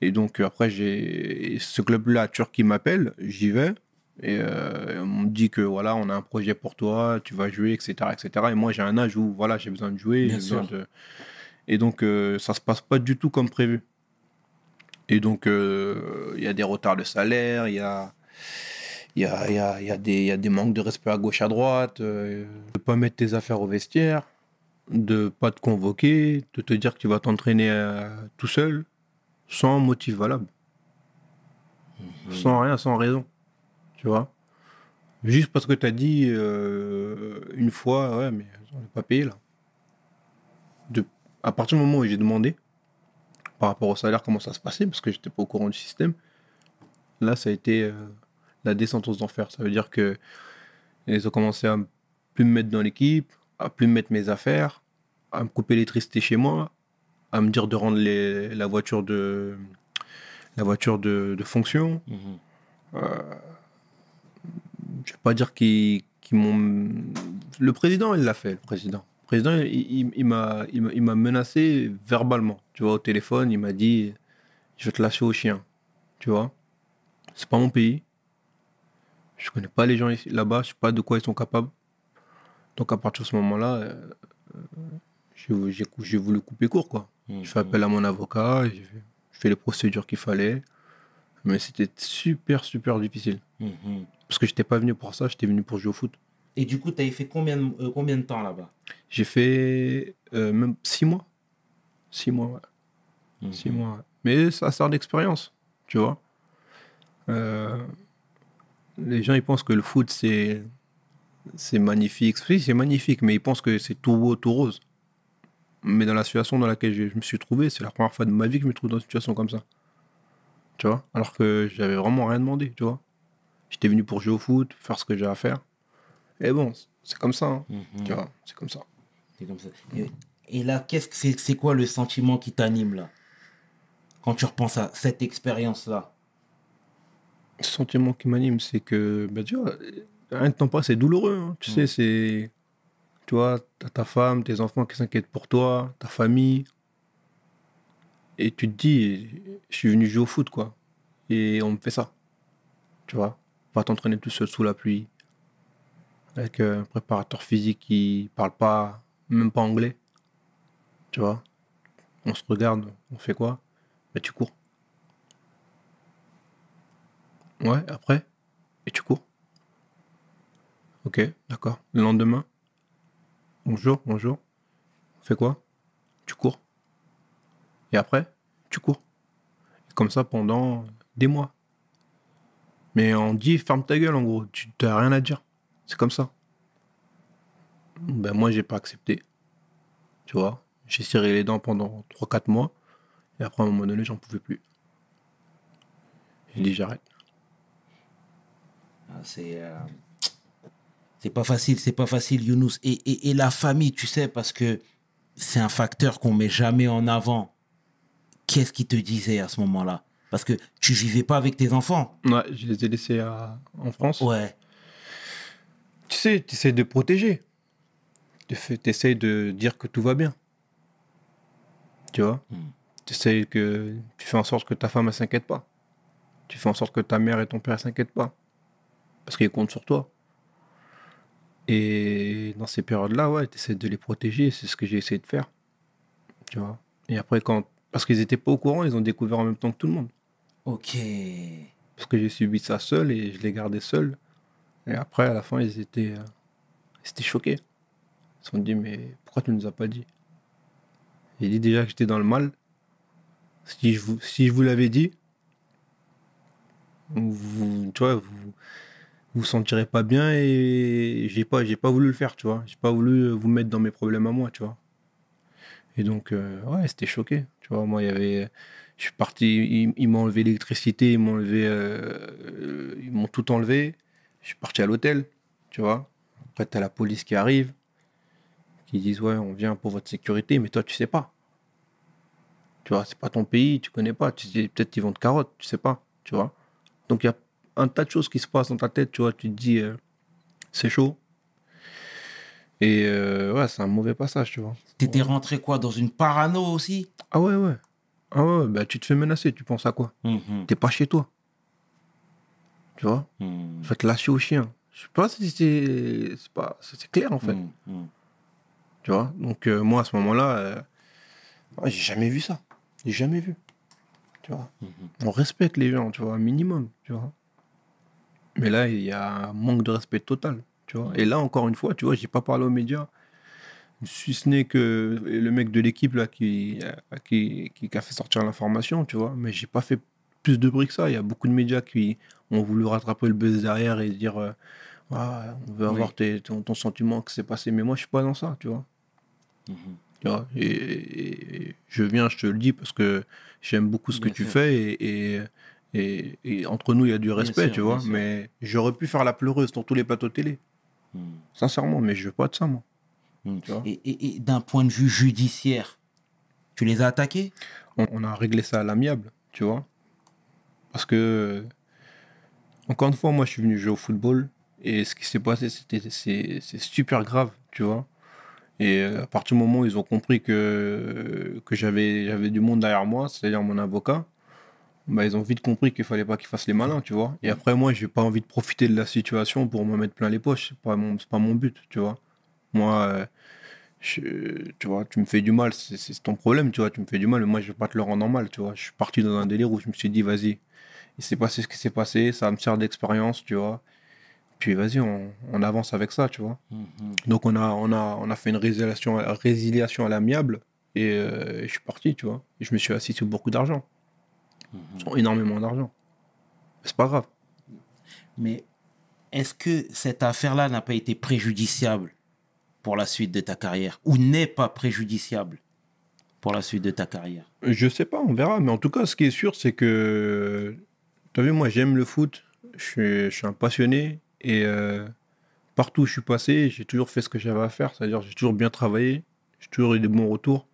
Et donc, euh, après, j'ai ce club-là, Turquie, m'appelle, j'y vais. Et euh, on me dit que voilà, on a un projet pour toi, tu vas jouer, etc. etc. Et moi, j'ai un âge où voilà, j'ai besoin de jouer. Besoin de- Et donc, euh, ça se passe pas du tout comme prévu. Et donc, euh, il y a des retards de salaire, il y a, il y, a, y, a, y, a y a des manques de respect à gauche, à droite, euh, de pas mettre tes affaires au vestiaire, de pas te convoquer, de te dire que tu vas t'entraîner euh, tout seul, sans motif valable. Sans rien, sans raison. Tu vois? Juste parce que tu as dit euh, une fois, ouais, mais on n'est pas payé là. De, à partir du moment où j'ai demandé, par rapport au salaire, comment ça se passait, parce que j'étais pas au courant du système, là, ça a été euh, la descente aux enfers. Ça veut dire que ils ont commencé à plus me mettre dans l'équipe, à plus me mettre mes affaires, à me couper l'électricité chez moi, à me dire de rendre les- la voiture de la voiture de, de fonction. Je vais pas dire qu'ils m'ont. Le président, il l'a fait, le président. Le président, il, il m'a- il m'a menacé verbalement. Tu vois, au téléphone, il m'a dit Je vais te lâcher au chien. Tu vois C'est pas mon pays. Je connais pas les gens là-bas, je sais pas de quoi ils sont capables. Donc, à partir de ce moment-là, euh, j'ai voulu couper court, quoi. Je fais appel à mon avocat, je fais les procédures qu'il fallait. Mais c'était super, super difficile. Mhm. Parce que j'étais pas venu pour ça, j'étais venu pour jouer au foot. Et du coup, tu avais fait combien, de- euh, combien de temps là-bas? J'ai fait euh, même six mois. Six mois, ouais. Six mois, ouais. Mais ça sert d'expérience. tu vois. Euh, les gens, ils pensent que le foot, c'est c'est magnifique. Oui, c'est magnifique, mais ils pensent que c'est tout beau, tout rose. Mais dans la situation dans laquelle je, je me suis trouvé, c'est la première fois de ma vie que je me trouve dans une situation comme ça. Tu vois? Alors que j'avais vraiment rien demandé, tu vois? J'étais venu pour jouer au foot, faire ce que j'ai à faire. Et bon, c'est comme ça, hein, Mhm. tu vois. C'est comme ça. C'est comme ça. Et, et là, qu'est-ce que c'est, c'est quoi le sentiment qui t'anime là? Quand tu repenses à cette expérience-là Le sentiment qui m'anime, c'est que, bah, tu vois, rien de temps pas, c'est douloureux. hein. Tu Mm. sais, c'est. Tu vois, t'as ta femme, tes enfants qui s'inquiètent pour toi, ta famille. Et tu te dis, je suis venu jouer au foot, quoi. Et on me fait ça. Tu vois, va t'entraîner tout seul sous la pluie. Avec un préparateur physique qui parle pas, même pas anglais. Tu vois, on se regarde, on fait quoi? Bah, tu cours. Ouais, après? Et tu cours? Ok, d'accord. Le lendemain? Bonjour, bonjour. On fait quoi? Tu cours? Et après? Tu cours? Et comme ça pendant des mois. Mais on dit ferme ta gueule en gros, tu n'as rien à dire. C'est comme ça. Ben moi j'ai pas accepté. Tu vois? J'ai serré les dents pendant 3-4 mois. Et après à un moment donné j'en pouvais plus. J'ai dit j'arrête. C'est euh, c'est pas facile, c'est pas facile, Younous. Et, et, et la famille, tu sais, parce que c'est un facteur qu'on met jamais en avant. Qu'est-ce qui te disait à ce moment-là? Parce que tu vivais pas avec tes enfants. Ouais, je les ai laissés à- en France. Ouais. Tu sais, tu essaies de protéger. Tu essaies de dire que tout va bien. Tu vois? Mm. Tu essaies que. Tu fais en sorte que ta femme ne s'inquiète pas. Tu fais en sorte que ta mère et ton père ne s'inquiètent pas. Parce qu'ils comptent sur toi. Et dans ces périodes-là, ouais, tu essaies de les protéger. C'est ce que j'ai essayé de faire. Tu vois Et après, quand. Parce qu'ils n'étaient pas au courant, ils ont découvert en même temps que tout le monde. Ok. Parce que j'ai subi ça seul et je les gardais seul. Et après, à la fin, ils étaient, euh, ils étaient choqués. Ils se sont dit, mais pourquoi tu ne nous as pas dit? J'ai dit déjà que j'étais dans le mal. Si je vous, si je vous l'avais dit, vous, tu vois, vous vous sentirez pas bien et j'ai pas, j'ai pas voulu le faire, tu vois. J'ai pas voulu vous mettre dans mes problèmes à moi, tu vois. Et donc, euh, ouais, c'était choqué. Tu vois, moi, il y avait. Je suis parti, ils, m'ont enlevé l'électricité, ils m'ont enlevé. euh, euh, ils m'ont tout enlevé. Je suis parti à l'hôtel, tu vois. Après, t'as la police qui arrive, qui disent Ouais, on vient pour votre sécurité, mais toi, tu sais pas. Tu vois, c'est pas ton pays, tu connais pas. Tu sais, peut-être qu'ils vont te carotte, tu sais pas, tu vois. Donc, il y un tas de choses qui se passent dans ta tête, tu vois. Tu te dis euh, C'est chaud. Et euh, ouais, c'est un mauvais passage, tu vois. T'étais rentré quoi Dans une parano aussi? Ah ouais, ouais. Ah ouais, bah tu te fais menacer, tu penses à quoi? Mhm. T'es pas chez toi. Tu vois? Mhm. Je vais te lâcher au chien. Je sais pas si c'est c'est pas clair en fait. Mhm. Mhm. Tu vois? Donc euh, moi à ce moment-là, euh, j'ai jamais vu ça. J'ai jamais vu. Tu vois? Mhm. On respecte les gens, tu vois, un minimum, tu vois. Mais là, il y a un manque de respect total, tu vois. Et là, encore une fois, tu vois, j'ai pas parlé aux médias. Si ce n'est que le mec de l'équipe là qui, euh, qui, qui, a fait sortir l'information, tu vois. Mais j'ai pas fait plus de bruit que ça. Il y a beaucoup de médias qui ont voulu rattraper le buzz derrière et dire euh, Ah, on veut avoir Oui. tes- ton, ton sentiment que c'est passé. Mais moi, je suis pas dans ça, tu vois. Mhm. Tu vois, et, et- et je viens, je te le dis, parce que j'aime beaucoup ce que tu fais et, et, et- et entre nous, il y a du respect, sûr, tu vois. Mais j'aurais pu faire la pleureuse dans tous les plateaux télé, Mhm. sincèrement, mais je veux pas de ça, moi. Vois. Et, et- et d'un point de vue judiciaire, tu les as attaqués? On, on a réglé ça à l'amiable, tu vois. Parce que, encore une fois, moi, je suis venu jouer au football et ce qui s'est passé, c'était c'est super grave, tu vois. Et euh, à partir du moment où ils ont compris que, que j'avais j'avais du monde derrière moi, c'est-à-dire mon avocat, bah, ils ont vite compris qu'il fallait pas qu'ils fassent les malins, tu vois. Et après, moi, j'ai pas envie de profiter de la situation pour me mettre plein les poches. C'est pas mon, c'est pas mon but, tu vois. Moi, euh, je- tu vois, tu me fais du mal, c'est c'est ton problème, tu vois. Tu me fais du mal, mais moi, je vais pas te le rendre en mal, tu vois. Je suis parti dans un délire où je me suis dit, vas-y, il s'est passé ce qui s'est passé, ça va me sert d'expérience, tu vois. Puis vas-y, on, on avance avec ça, tu vois. Mhm. Donc on a, on a, on a fait une résiliation, résiliation à l'amiable et, euh, et je suis parti, tu vois. Et je me suis assis sur beaucoup d'argent. Sans énormément d'argent. C'est pas grave. Mais est-ce que cette affaire-là n'a pas été préjudiciable pour la suite de ta carrière ou n'est pas préjudiciable pour la suite de ta carrière? Je sais pas, on verra. Mais en tout cas, ce qui est sûr, c'est que. Tu as vu, moi, j'aime le foot. Je suis, je suis un passionné. Et euh, partout où je suis passé, j'ai toujours fait ce que j'avais à faire. C'est-à-dire, j'ai toujours bien travaillé. J'ai toujours eu des bons retours.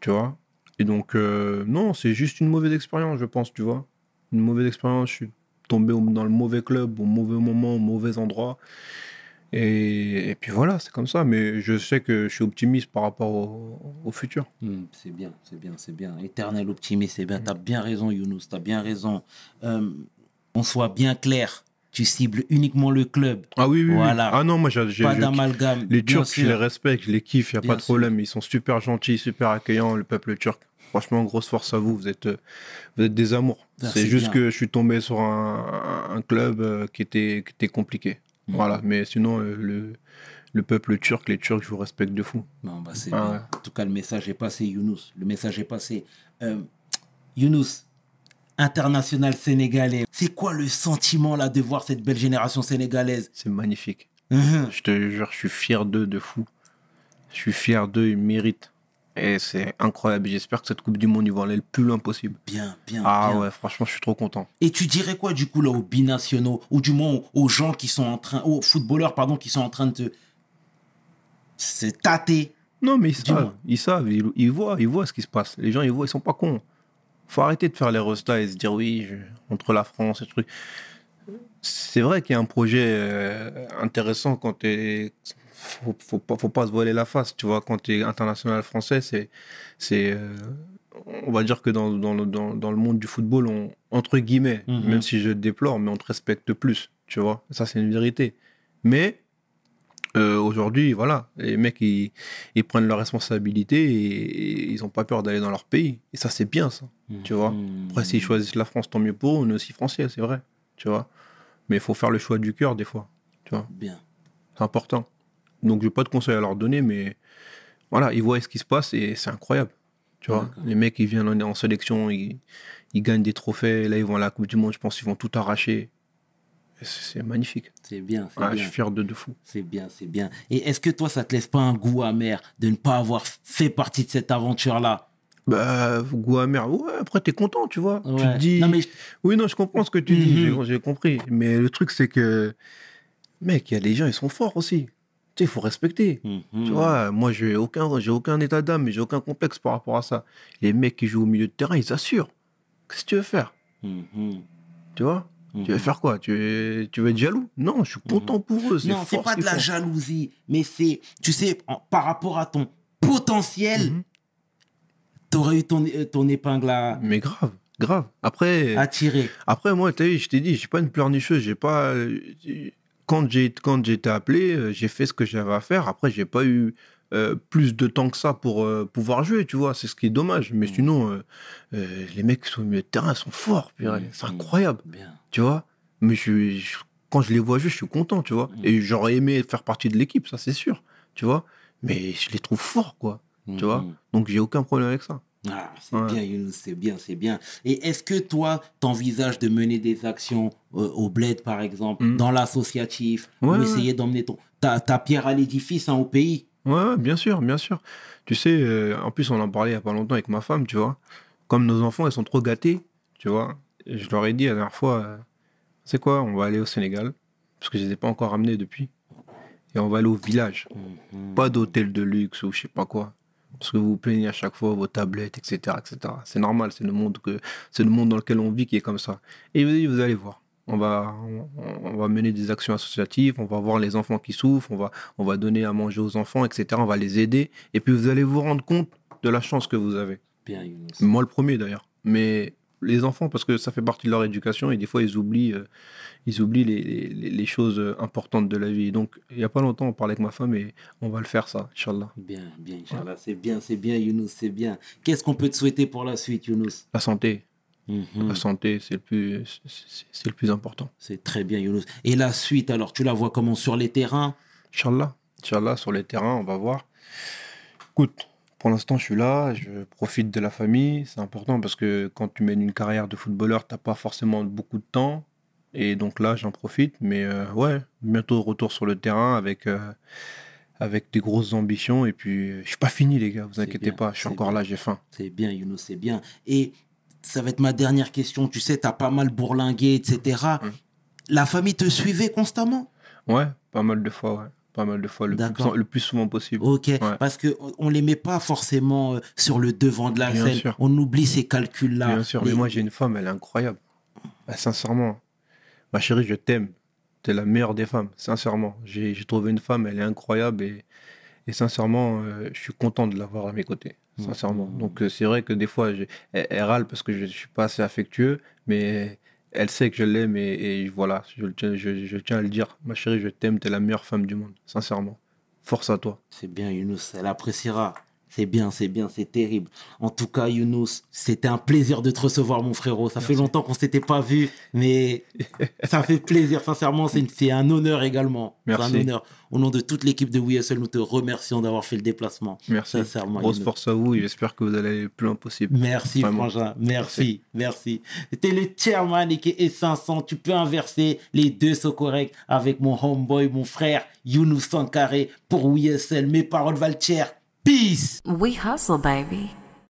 Tu vois? Et donc, euh, non, c'est juste une mauvaise expérience, je pense, tu vois. Une mauvaise expérience. Je suis tombé dans le mauvais club, au mauvais moment, au mauvais endroit. Et, et puis voilà, c'est comme ça. Mais je sais que je suis optimiste par rapport au, au futur. Hmm, c'est bien, c'est bien, c'est bien. Éternel optimiste, c'est bien. T'as bien raison, Younous, t'as bien raison. Euh, on soit bien clair. Tu cibles uniquement le club. Ah oui, oui. Voilà. Ah non, moi, j'ai, Pas d'amalgame. les Turcs, je les respecte, je les kiffe, il n'y a Bien pas de sûr. problème. Ils sont super gentils, super accueillants, le peuple turc. Franchement, grosse force à vous. Vous êtes, euh, vous êtes des amours. C'est juste bien. que je suis tombé sur un, club euh, qui était, qui était compliqué. Mhm. Voilà. Mais sinon, euh, le, le peuple turc, les Turcs, je vous respecte de fou. Bon, bah, c'est Ah ouais. En tout cas, le message est passé, Younous. Le message est passé. Euh, Younous, international sénégalais. C'est quoi le sentiment là de voir cette belle génération sénégalaise? C'est magnifique. Mhm. Je te jure, je suis fier d'eux de fou. Je suis fier d'eux, ils méritent. Et c'est incroyable. J'espère que cette Coupe du Monde, ils vont aller le plus loin possible. Bien, bien. Ah bien. ouais, franchement, je suis trop content. Et tu dirais quoi du coup là aux binationaux ou du moins aux, gens qui sont en train, aux footballeurs pardon, qui sont en train de te- se tâter? Non, mais ils savent, ils savent, ils, ils voient, ils voient ce qui se passe. Les gens, ils voient, ils sont pas cons. Faut arrêter de faire les restats et se dire oui, je- entre la France et truc. C'est vrai qu'il y a un projet euh, intéressant quand t'es. Faut, faut pas, faut pas se voiler la face, tu vois. Quand t'es international français, c'est, c'est, euh, on va dire que dans, dans, le, dans, dans le monde du football, on, entre guillemets, Mhm. même si je déplore, mais on te respecte plus, tu vois. Ça, c'est une vérité. Mais euh, aujourd'hui, voilà, les mecs, ils, ils prennent leurs responsabilités et, et ils n'ont pas peur d'aller dans leur pays. Et ça, c'est bien, ça. Tu vois. Mhm. Après, s'ils choisissent la France, tant mieux pour eux. On est aussi français, c'est vrai. Tu vois. Mais il faut faire le choix du cœur, des fois. Tu vois. Bien. C'est important. Donc, je n'ai pas de conseils à leur donner, mais voilà, ils voient ce qui se passe et c'est incroyable. Tu vois. Les mecs, ils viennent en, en sélection, ils, ils gagnent des trophées. Là, ils vont à la Coupe du Monde, je pense qu'ils vont tout arracher. C'est magnifique. C'est bien, c'est Ouais, je bien. suis fier de, de fou. C'est bien, c'est bien. Et est-ce que toi, ça te laisse pas un goût amer de ne pas avoir fait partie de cette aventure-là? Bah, goût amer. Ouais, après, t'es content, tu vois. Tu te dis. Non, mais Oui, non, je comprends ce que tu dis, Mhm. j'ai- j'ai compris. Mais le truc, c'est que, mec, il y a des gens, ils sont forts aussi. Tu sais, il faut respecter. Mhm. Tu vois, moi, j'ai aucun, j'ai aucun état d'âme, j'ai aucun complexe par rapport à ça. Les mecs qui jouent au milieu de terrain, ils assurent. Qu'est-ce que tu veux faire? Mhm. Tu vois? Tu veux Mhm. faire quoi? Tu veux, tu veux être jaloux? Non, je suis content pour eux. Non, c'est pas de la font. jalousie, mais c'est, tu sais, en- par rapport à ton potentiel, t'aurais eu ton, euh, ton épingle à, Mais grave, grave. Après, tirer. Après, moi, vu, je t'ai dit, j'ai pas une pleurnicheuse. J'ai pas. Quand j'ai quand été appelé, euh, j'ai fait ce que j'avais à faire. Après, j'ai pas eu euh, plus de temps que ça pour euh, pouvoir jouer, tu vois. C'est ce qui est dommage. Mais Mm. sinon, euh, les mecs qui sont au milieu de terrain sont forts. Mm, C'est mm. incroyable, Bien. tu vois. Mais je, suis- je- quand je les vois jouer, je suis content, tu vois. Mm. Et j'aurais aimé faire partie de l'équipe, ça, c'est sûr, tu vois. Mais je les trouve forts, quoi. Tu vois. Donc, j'ai aucun problème avec ça. Ah, c'est Ouais. bien, Younous, c'est bien, c'est bien. Et est-ce que toi, t'envisages de mener des actions euh, au bled, par exemple, Mhm. dans l'associatif, Ouais, ou ouais. essayer d'emmener ton, ta, ta pierre à l'édifice hein, au pays? Ouais, ouais, bien sûr, bien sûr. Tu sais, euh, en plus, on en parlait il n'y a pas longtemps avec ma femme, tu vois. Comme nos enfants, ils sont trop gâtés, tu vois. Et je leur ai dit la dernière fois, euh, c'est quoi, on va aller au Sénégal, parce que je ne les ai pas encore ramenés depuis. Et on va aller au village. Mhm. Pas d'hôtel de luxe ou je sais pas quoi. Parce que vous vous plaignez à chaque fois vos tablettes, etc. etc. C'est normal, c'est le, monde que, c'est le monde dans lequel on vit qui est comme ça. Et vous, vous allez voir. On va, on, on va mener des actions associatives, on va voir les enfants qui souffrent, on va, on va donner à manger aux enfants, etc. On va les aider. Et puis vous allez vous rendre compte de la chance que vous avez. Bien. Moi le premier d'ailleurs. Mais les enfants, parce que ça fait partie de leur éducation et des fois ils oublient, euh, ils oublient les, les- les choses euh, importantes de la vie. Donc il n'y a pas longtemps, on parlait avec ma femme et on va le faire ça, Inch'Allah. Bien, bien, Inch'Allah. C'est bien, c'est bien, Younous, c'est bien. Qu'est-ce qu'on peut te souhaiter pour la suite, Younous? La santé, Mhm. la santé, c'est le plus, c'est- c'est le plus important. C'est très bien, Younous. Et la suite, alors, tu la vois comment? Sur les terrains? Inch'Allah, Inch'Allah, sur les terrains, on va voir. Écoute, pour l'instant, je suis là, je profite de la famille. C'est important parce que quand tu mènes une carrière de footballeur, t'as pas forcément beaucoup de temps. Et donc là, j'en profite. Mais euh, ouais, bientôt retour sur le terrain avec, euh, avec des grosses ambitions. Et puis, je suis pas fini, les gars, vous inquiétez bien, pas. Je suis encore bien. là, j'ai faim. C'est bien, Younou, c'est bien. Et ça va être ma dernière question. Tu sais, tu as pas mal bourlingué, etc. Mm. La famille te suivait constamment? Ouais, pas mal de fois, ouais. Pas mal de fois, le, plus, le plus souvent possible. Ok, Ouais. parce que on les met pas forcément euh, sur le devant de la Bien scène. sûr. On oublie ces calculs-là. Bien sûr, mais moi j'ai une femme, elle est incroyable. Ah, sincèrement, ma chérie, je t'aime. T'es la meilleure des femmes, sincèrement. J'ai trouvé une femme, elle est incroyable et, et sincèrement, euh, je suis content de l'avoir à mes côtés. Sincèrement. Mhm. Donc euh, c'est vrai que des fois, j'ai- elle, elle râle parce que je suis pas assez affectueux, mais elle sait que je l'aime et, voilà, je tiens à le dire. Ma chérie, je t'aime, t'es la meilleure femme du monde, sincèrement. Force à toi. C'est bien, Younous, elle appréciera. C'est bien, c'est bien, c'est terrible. En tout cas, Younous, c'était un plaisir de te recevoir, mon frérot. Ça fait Merci. longtemps qu'on s'était pas vu, mais ça fait plaisir, sincèrement. C'est un honneur également. C'est un Merci. honneur. Au nom de toute l'équipe de WSL, nous te remercions d'avoir fait le déplacement. Merci. Sincèrement, Grosse Younous. force à vous et j'espère que vous allez le plus loin possible. Merci, Vraiment. Frangin. Merci, merci. C'était le chairman et qui est 500. Tu peux inverser. Les deux sont corrects avec mon homeboy, mon frère, Younous Sankaré pour WSL. Mes paroles valent cher. Peace! We hustle, baby.